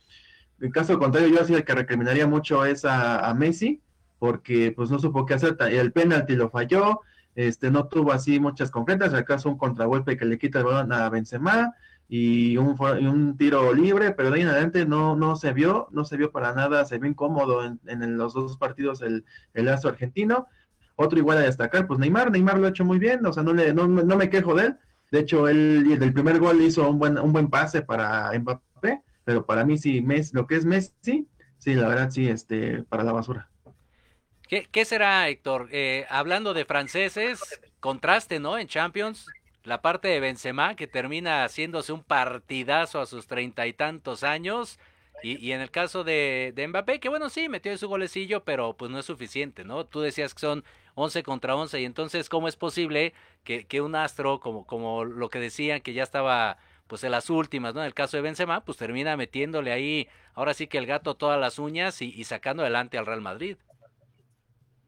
En caso contrario, yo así el que recriminaría mucho es a, a Messi, porque pues no supo qué hacer. El penalti lo falló, este, no tuvo así muchas concretas. Acaso un contragolpe que le quita el balón a Benzema y un, tiro libre, pero de ahí en adelante no, no se vio, no se vio para nada, se vio incómodo en, en los dos partidos el, el astro argentino. Otro igual a destacar, pues Neymar, Neymar lo ha hecho muy bien, o sea, no, le, no, no me quejo de él. De hecho, él del primer gol hizo un buen, un buen pase para Mbappé, pero para mí sí, Messi, lo que es Messi, sí, la verdad sí, este, para la basura. ¿Qué, qué será, Héctor? Eh, hablando de franceses, contraste, ¿no? En Champions, la parte de Benzema, que termina haciéndose un partidazo a sus treinta y tantos años. Y, y en el caso de, de Mbappé, que bueno, sí, metió su golecillo, pero pues no es suficiente, ¿no? Tú decías que son 11 contra 11, y entonces, ¿cómo es posible que, que un astro, como, como lo que decían, que ya estaba pues en las últimas, ¿no? En el caso de Benzema, pues termina metiéndole ahí, ahora sí que el gato todas las uñas y, y sacando adelante al Real Madrid.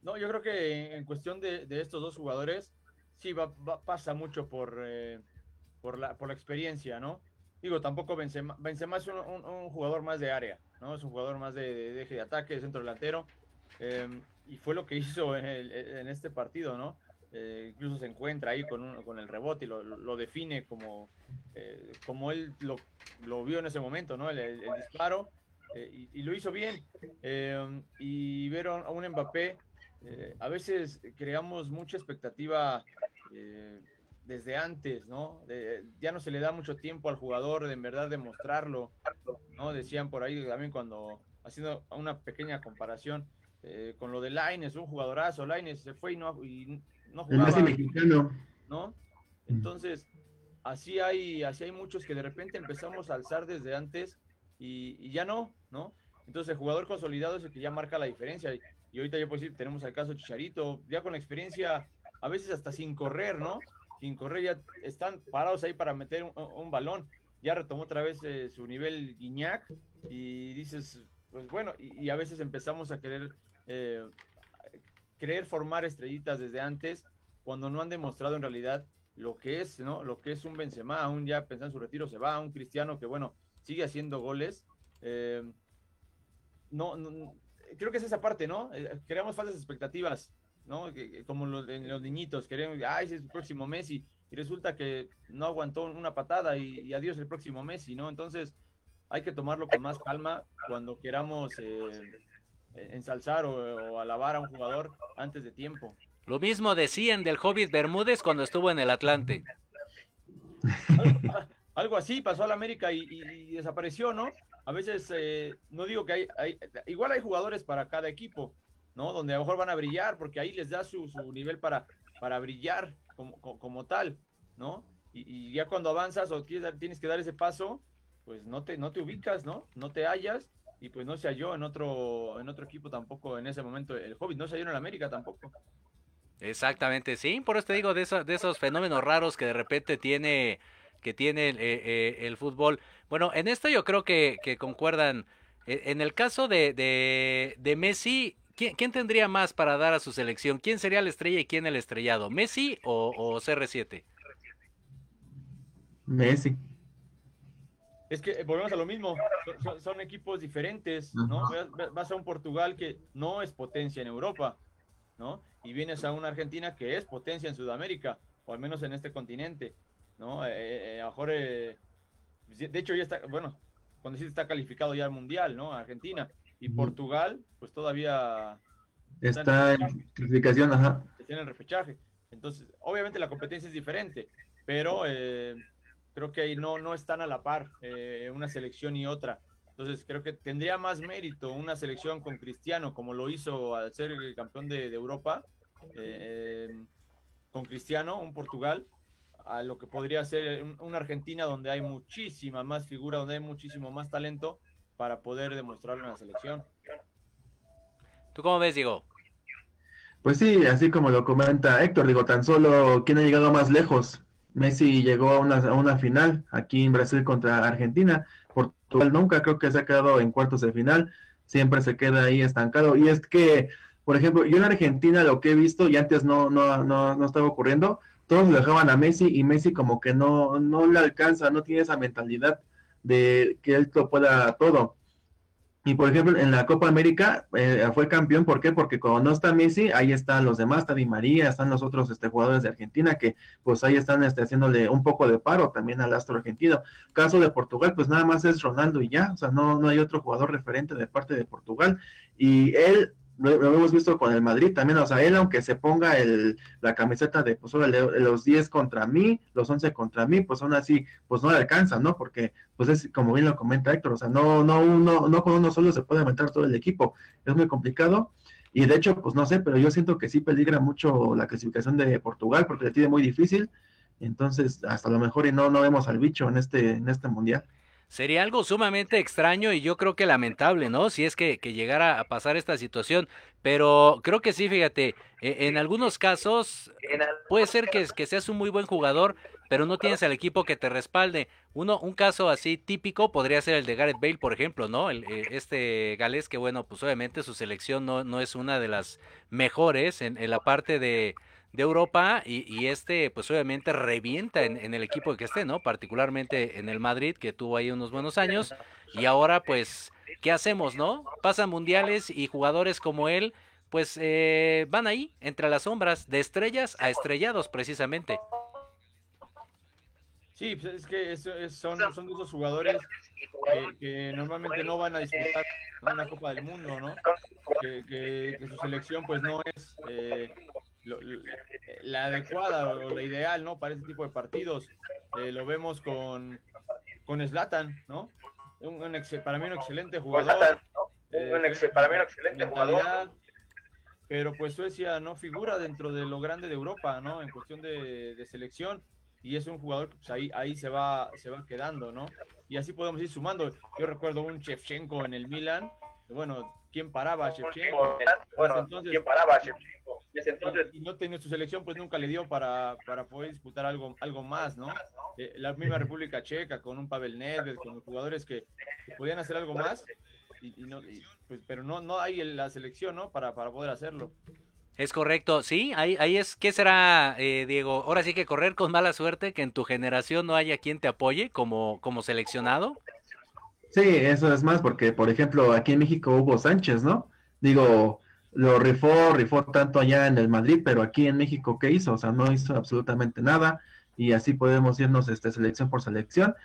No, yo creo que en cuestión de, de estos dos jugadores, sí va, pasa mucho por, eh, por, la, por la experiencia, ¿no? Digo, tampoco Benzema, Benzema es un, jugador más de área, ¿no? Es un jugador más de, de eje de ataque, de centro delantero, eh, y fue lo que hizo en, en este partido, ¿no? Eh, incluso se encuentra ahí con, un- con el rebote y lo, lo- define como, eh, como él lo, lo vio en ese momento, ¿no? El, el- disparo, eh, y, lo hizo bien. Eh, y ver a un Mbappé eh, a veces creamos mucha expectativa eh, desde antes, ¿no? De- ya no se le da mucho tiempo al jugador de en verdad demostrarlo, ¿no? Decían por ahí también cuando, haciendo una pequeña comparación eh, con lo de Laines, un jugadorazo, Laines se fue y no, y no jugaba, mexicano. ¿no? Entonces, así hay, así hay muchos que de repente empezamos a alzar desde antes y, y ya no, ¿no? Entonces el jugador consolidado es el que ya marca la diferencia. Y, y ahorita ya puedo decir, tenemos al caso Chicharito, ya con la experiencia, a veces hasta sin correr, ¿no? Sin correr ya están parados ahí para meter un, balón. Ya retomó otra vez eh, su nivel Guiñac y dices, pues bueno, y, a veces empezamos a querer, eh, querer formar estrellitas desde antes cuando no han demostrado en realidad lo que es, ¿no? Lo que es un Benzema, aún ya pensando en su retiro se va, un Cristiano que, bueno, sigue haciendo goles. eh, no, no, creo que es esa parte, ¿no? Eh, creamos falsas expectativas, ¿no? Como los, los niñitos, queremos, ay, es el próximo Messi, y resulta que no aguantó una patada y, y adiós el próximo Messi, ¿no? Entonces, hay que tomarlo con más calma cuando queramos eh, ensalzar o, o alabar a un jugador antes de tiempo. Lo mismo decían del Hobbit Bermúdez cuando estuvo en el Atlante. algo, algo así pasó al América y, y- y desapareció, ¿no? A veces, eh, no digo que hay, igual hay jugadores para cada equipo, ¿no? Donde a lo mejor van a brillar, porque ahí les da su, su nivel para, para brillar como, como, tal, ¿no? Y, ya cuando avanzas o tienes que dar ese paso, pues no te, no te ubicas, ¿no? No te hallas y pues no se halló en otro, en otro equipo tampoco en ese momento el Hobbit, no se halló en el América tampoco. Exactamente, sí, por eso te digo de, eso- de esos fenómenos raros que de repente tiene, que tiene el, eh, eh, el fútbol. Bueno, en esto yo creo que, que concuerdan. E- En el caso de, de, de Messi, ¿quién, quién tendría más para dar a su selección? ¿Quién sería la estrella y quién el estrellado? ¿Messi o, o CR7? Messi. Es que eh, volvemos a lo mismo, son, equipos diferentes, ¿no? Vas- a un Portugal que no es potencia en Europa, ¿no? Y vienes a una Argentina que es potencia en Sudamérica, o al menos en este continente, ¿no? Eh, eh, a lo mejor, eh, de hecho ya está, bueno, cuando sí está calificado ya al Mundial, ¿no? Argentina. Y Portugal, pues todavía está en clasificación, ajá. El repechaje. Entonces, obviamente la competencia es diferente, pero eh, creo que ahí no, no están a la par eh, una selección y otra. Entonces, creo que tendría más mérito una selección con Cristiano, como lo hizo al ser el campeón de, Europa, eh, con Cristiano, un Portugal, a lo que podría ser una Argentina donde hay muchísima más figura, donde hay muchísimo más talento para poder demostrarlo en la selección. ¿Tú cómo ves, Diego? Pues sí, así como lo comenta Héctor, digo, tan solo quién ha llegado más lejos. Messi llegó a una, a una final aquí en Brasil contra Argentina, Portugal nunca creo que se ha quedado en cuartos de final, siempre se queda ahí estancado. Y es que, por ejemplo, yo en Argentina lo que he visto, y antes no, no, no, no estaba ocurriendo, todos le dejaban a Messi y Messi como que no, no le alcanza, no tiene esa mentalidad de que él lo pueda todo. Y por ejemplo, en la Copa América eh, fue campeón, ¿por qué? Porque cuando no está Messi, ahí están los demás, está Di María, están los otros este, jugadores de Argentina que pues ahí están este, haciéndole un poco de paro también al astro argentino. Caso de Portugal, pues nada más es Ronaldo y ya, o sea, no, no hay otro jugador referente de parte de Portugal. Y él lo, hemos visto con el Madrid también, o sea, él aunque se ponga el, la camiseta de pues los 10 contra mí, los 11 contra mí, pues aún así, pues no le alcanza, ¿no? Porque, pues es como bien lo comenta Héctor, o sea, no, no, uno, no con uno solo se puede meter todo el equipo, es muy complicado. Y de hecho, pues no sé, pero yo siento que sí peligra mucho la clasificación de Portugal porque le tiene muy difícil. Entonces, hasta lo mejor y no, no vemos al bicho en este, en este mundial. Sería algo sumamente extraño y yo creo que lamentable, ¿no? Si es que, llegara a pasar esta situación. Pero creo que sí, fíjate, e, en algunos casos puede ser que, que seas un muy buen jugador, pero no tienes al equipo que te respalde. Uno, un caso así típico podría ser el de Gareth Bale, por ejemplo, ¿no? El, eh, este galés que, bueno, pues obviamente su selección no, no es una de las mejores en la parte de, de Europa y, este pues obviamente revienta en, el equipo que esté, ¿no? Particularmente en el Madrid que tuvo ahí unos buenos años y ahora pues ¿qué hacemos, no? Pasan mundiales y jugadores como él pues eh, van ahí entre las sombras de estrellas a estrellados precisamente. Sí, pues es que son, son esos jugadores que, normalmente no van a disputar una Copa del Mundo, ¿no? Que, su selección pues no es eh, la adecuada o la ideal, ¿no? Para este tipo de partidos. Eh, lo vemos con, con Zlatan, ¿no? Un, para mí un excelente jugador. Eh, para mí un excelente jugador. Pero pues Suecia no figura dentro de lo grande de Europa, ¿no? En cuestión de, selección. Y es un jugador que pues, ahí, ahí se, va, se va quedando, ¿no? Y así podemos ir sumando. Yo recuerdo un Shevchenko en el Milan. Bueno, ¿quién paraba a Shevchenko? Bueno, entonces, ¿quién paraba a Shevchenko? entonces... Y no tenía su selección, pues nunca le dio para, para poder disputar algo, algo más, ¿no? Eh, la misma República Checa, con un Pavel Nedved, con jugadores que, podían hacer algo más, y, no, pues, pero no, no hay la selección, ¿no? Para, para poder hacerlo. Es correcto, sí, ahí, ahí es, ¿qué será, eh, Diego? Ahora sí que correr con mala suerte, que en tu generación no haya quien te apoye como, como seleccionado. Sí, eso es más, porque por ejemplo, aquí en México Hugo Sánchez, ¿no? Digo, lo rifó, rifó tanto allá en el Madrid, pero aquí en México, ¿qué hizo? O sea, no hizo absolutamente nada y así podemos irnos este, selección por selección.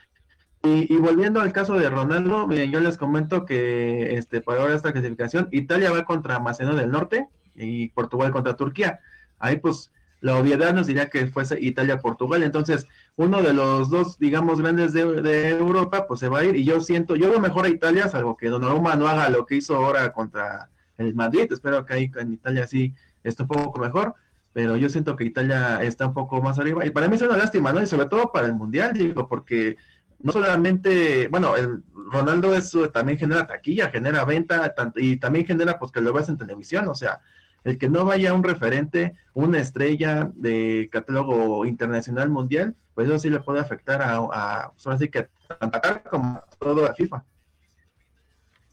Y, volviendo al caso de Ronaldo, miren, yo les comento que este, para ahora esta clasificación, Italia va contra Macedonia del Norte y Portugal contra Turquía. Ahí pues la obviedad nos diría que fuese Italia-Portugal. Entonces, uno de los dos, digamos, grandes de, de, Europa, pues se va a ir. Y yo siento, yo veo mejor a Italia, salvo que Donnarumma no haga lo que hizo ahora contra el Madrid. Espero que ahí en Italia sí esté un poco mejor, pero yo siento que Italia está un poco más arriba. Y para mí es una lástima, ¿no? Y sobre todo para el Mundial, digo, porque no solamente, bueno, el Ronaldo eso también genera taquilla, genera venta y también genera pues que lo ves en televisión, o sea, el que no vaya un referente, una estrella de catálogo internacional mundial, pues eso sí le puede afectar a, a pues, ahora que tanto como todo la FIFA.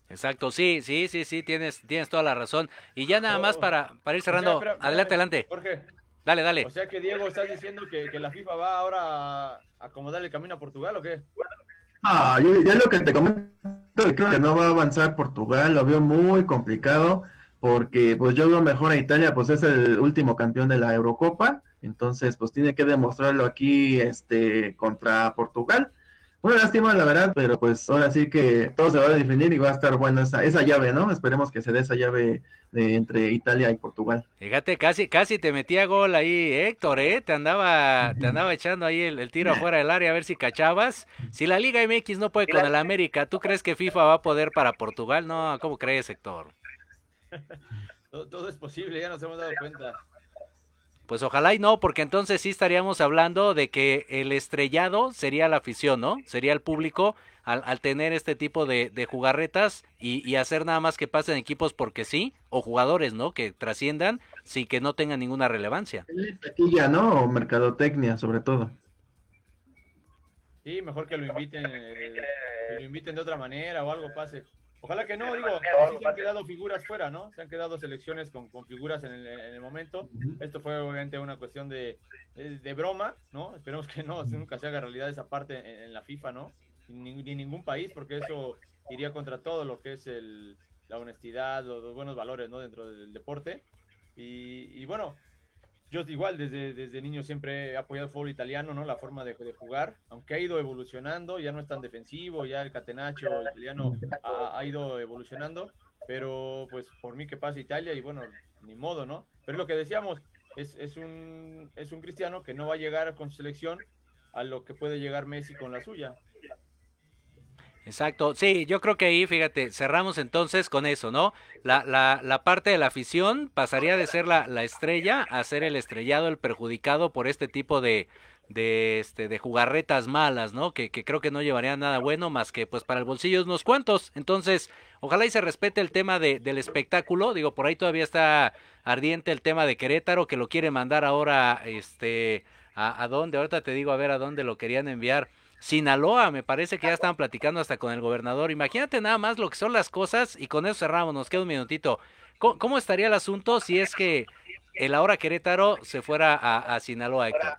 Exacto, sí, sí, sí, sí, tienes, tienes toda la razón. Y ya nada más para, para ir cerrando, adelante, adelante. Jorge. Dale, dale. O sea que Diego, ¿estás diciendo que, la FIFA va ahora a acomodar el camino a Portugal o qué? Ah, yo, ya lo que te comento, creo que no va a avanzar Portugal, lo veo muy complicado, porque pues yo veo mejor a Italia, pues es el último campeón de la Eurocopa, entonces pues tiene que demostrarlo aquí este contra Portugal Una lástima, la verdad, pero pues ahora sí que todo se va a definir y va a estar buena esa, esa llave, ¿no? Esperemos que se dé esa llave de, entre Italia y Portugal. Fíjate, casi, casi te metía gol ahí, Héctor, ¿eh? Te andaba, te andaba echando ahí el, el tiro afuera del área a ver si cachabas. Si la Liga MX no puede con el América, ¿tú crees que FIFA va a poder para Portugal? No, ¿cómo crees, Héctor? Todo, todo es posible, ya nos hemos dado cuenta. Pues ojalá y no, porque entonces sí estaríamos hablando de que el estrellado sería la afición, ¿no? Sería el público al, al tener este tipo de, de jugarretas y, y hacer nada más que pasen equipos porque sí, o jugadores, ¿no? Que trasciendan sin que no tengan ninguna relevancia. Taquilla, ¿no? O mercadotecnia, sobre todo. Sí, mejor que lo inviten, eh, que lo inviten de otra manera o algo pase. Ojalá que no, digo, sí se han quedado figuras fuera, ¿no? Se han quedado selecciones con, con figuras en el, en el momento. Esto fue obviamente una cuestión de, de, de broma, ¿no? Esperemos que no, nunca se haga realidad esa parte en, en la FIFA, ¿no? Ni, ni ningún país, porque eso iría contra todo lo que es el, la honestidad, los, los buenos valores, ¿no? Dentro del deporte. Y, y bueno, yo igual desde, desde niño siempre he apoyado el fútbol italiano, ¿no? La forma de, de, jugar, aunque ha ido evolucionando, ya no es tan defensivo, ya el catenaccio italiano ha, ha, ido evolucionando, pero pues por mí que pasa Italia y bueno, ni modo, ¿no? Pero lo que decíamos, es, es, un, es un cristiano que no va a llegar con su selección a lo que puede llegar Messi con la suya. Exacto, sí, yo creo que ahí, fíjate, cerramos entonces con eso, ¿no? La, la, la parte de la afición pasaría de ser la, la, estrella a ser el estrellado, el perjudicado por este tipo de, de, este, de jugarretas malas, ¿no? Que, que creo que no llevarían nada bueno más que pues para el bolsillo unos cuantos. Entonces, ojalá y se respete el tema de, del espectáculo, digo, por ahí todavía está ardiente el tema de Querétaro, que lo quiere mandar ahora, este, a, a dónde, ahorita te digo a ver a dónde lo querían enviar Sinaloa, me parece que ya estaban platicando hasta con el gobernador. Imagínate nada más lo que son las cosas y con eso cerramos, nos queda un minutito. ¿Cómo, cómo estaría el asunto si es que el ahora Querétaro se fuera a, a Sinaloa, Héctor?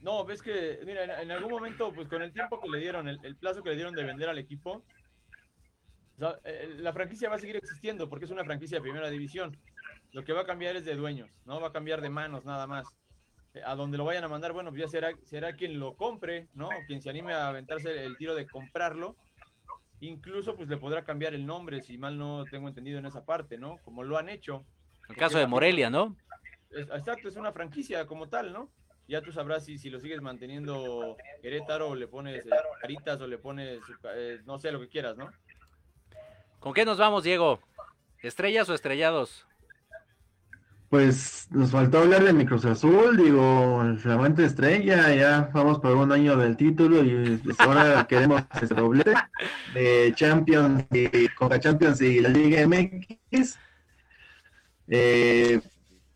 No, ves que, mira, en, en, algún momento, pues con el tiempo que le dieron, el, el plazo que le dieron de vender al equipo, o sea, eh, la franquicia va a seguir existiendo porque es una franquicia de primera división. Lo que va a cambiar es de dueños, ¿no? Va a cambiar de manos nada más a donde lo vayan a mandar, bueno, ya será, será quien lo compre, ¿no? Quien se anime a aventarse el tiro de comprarlo. Incluso pues le podrá cambiar el nombre, si mal no tengo entendido en esa parte, ¿no? Como lo han hecho. El caso de Morelia, ¿no? Exacto, es una franquicia como tal, ¿no? Ya tú sabrás si, si lo sigues manteniendo Querétaro o le pones eh, caritas o le pones, eh, no sé, lo que quieras, ¿no? ¿Con qué nos vamos, Diego? ¿Estrellas o estrellados? Pues nos faltó hablar de Micros Azul, digo, el flamante estrella, ya vamos por un año del título y pues ahora queremos ese doblete de Champions y Copa Champions y la Liga MX. Eh,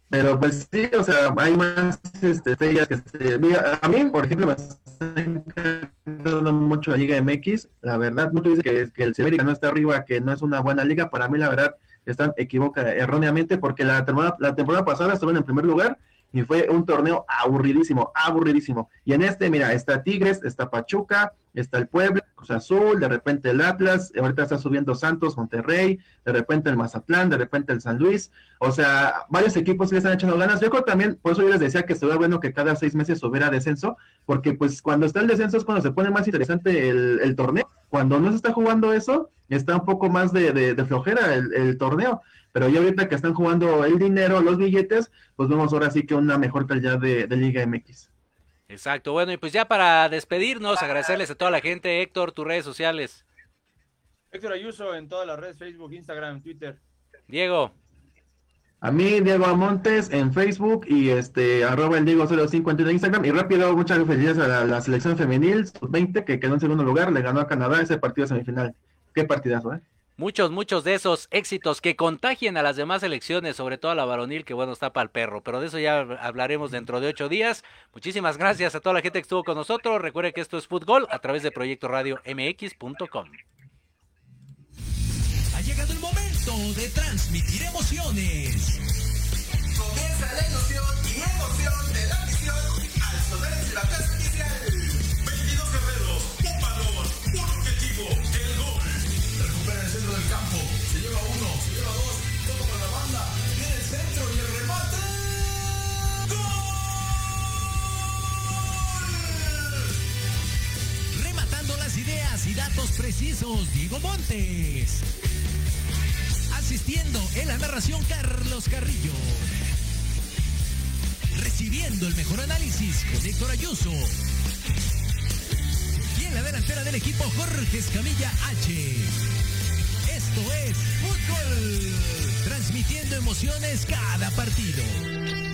pero pues sí, o sea, hay más este, estrellas que a mí, por ejemplo, me está encantando mucho la Liga MX. La verdad, muchos dicen que, que el Sevilla no está arriba, que no es una buena liga. Para mí, la verdad, están equivoca erróneamente porque la temporada, la temporada pasada estuvieron en primer lugar y fue un torneo aburridísimo, aburridísimo. Y en este, mira, está Tigres, está Pachuca, está el Puebla, Cruz Azul, de repente el Atlas, ahorita está subiendo Santos, Monterrey, de repente el Mazatlán, de repente el San Luis. O sea, varios equipos le están echando ganas. Yo creo también, por eso yo les decía que sería bueno que cada seis meses hubiera descenso, porque pues cuando está el descenso es cuando se pone más interesante el, torneo. Cuando no se está jugando eso, está un poco más de, flojera el, torneo. Pero ya ahorita que están jugando el dinero, los billetes, pues vemos ahora sí que una mejor calidad de, de Liga MX. Exacto, bueno, y pues ya para despedirnos, agradecerles a toda la gente, Héctor, tus redes sociales. Héctor Ayuso en todas las redes, Facebook, Instagram, Twitter. Diego. A mí, Diego Amontes, en Facebook y este, arroba el Diego 05 en Instagram. Y rápido, muchas felicidades a la, la selección femenil, 20 que quedó en segundo lugar, le ganó a Canadá ese partido semifinal. Qué partidazo, ¿eh? Muchos, muchos de esos éxitos que contagien a las demás elecciones, sobre todo a la varonil, que bueno, está para el perro, pero de eso ya hablaremos dentro de ocho días. Muchísimas gracias a toda la gente que estuvo con nosotros. Recuerde que esto es Fútbol a través de Proyecto Radio MX.com. Ha llegado el momento de transmitir emociones. Comienza la ilusión y emoción de la misión al sonar el campo, se lleva uno, se lleva dos, todo para la banda, viene el centro y el remate. ¡Gol! anécdotas y datos precisos, Diego Montes. Asistiendo en la narración, Carlos Carrillo. Recibiendo el mejor análisis con Héctor Ayuso. Y en la delantera del equipo, Jorge Escamilla H. Es Fútbol. Transmitiendo emociones cada partido.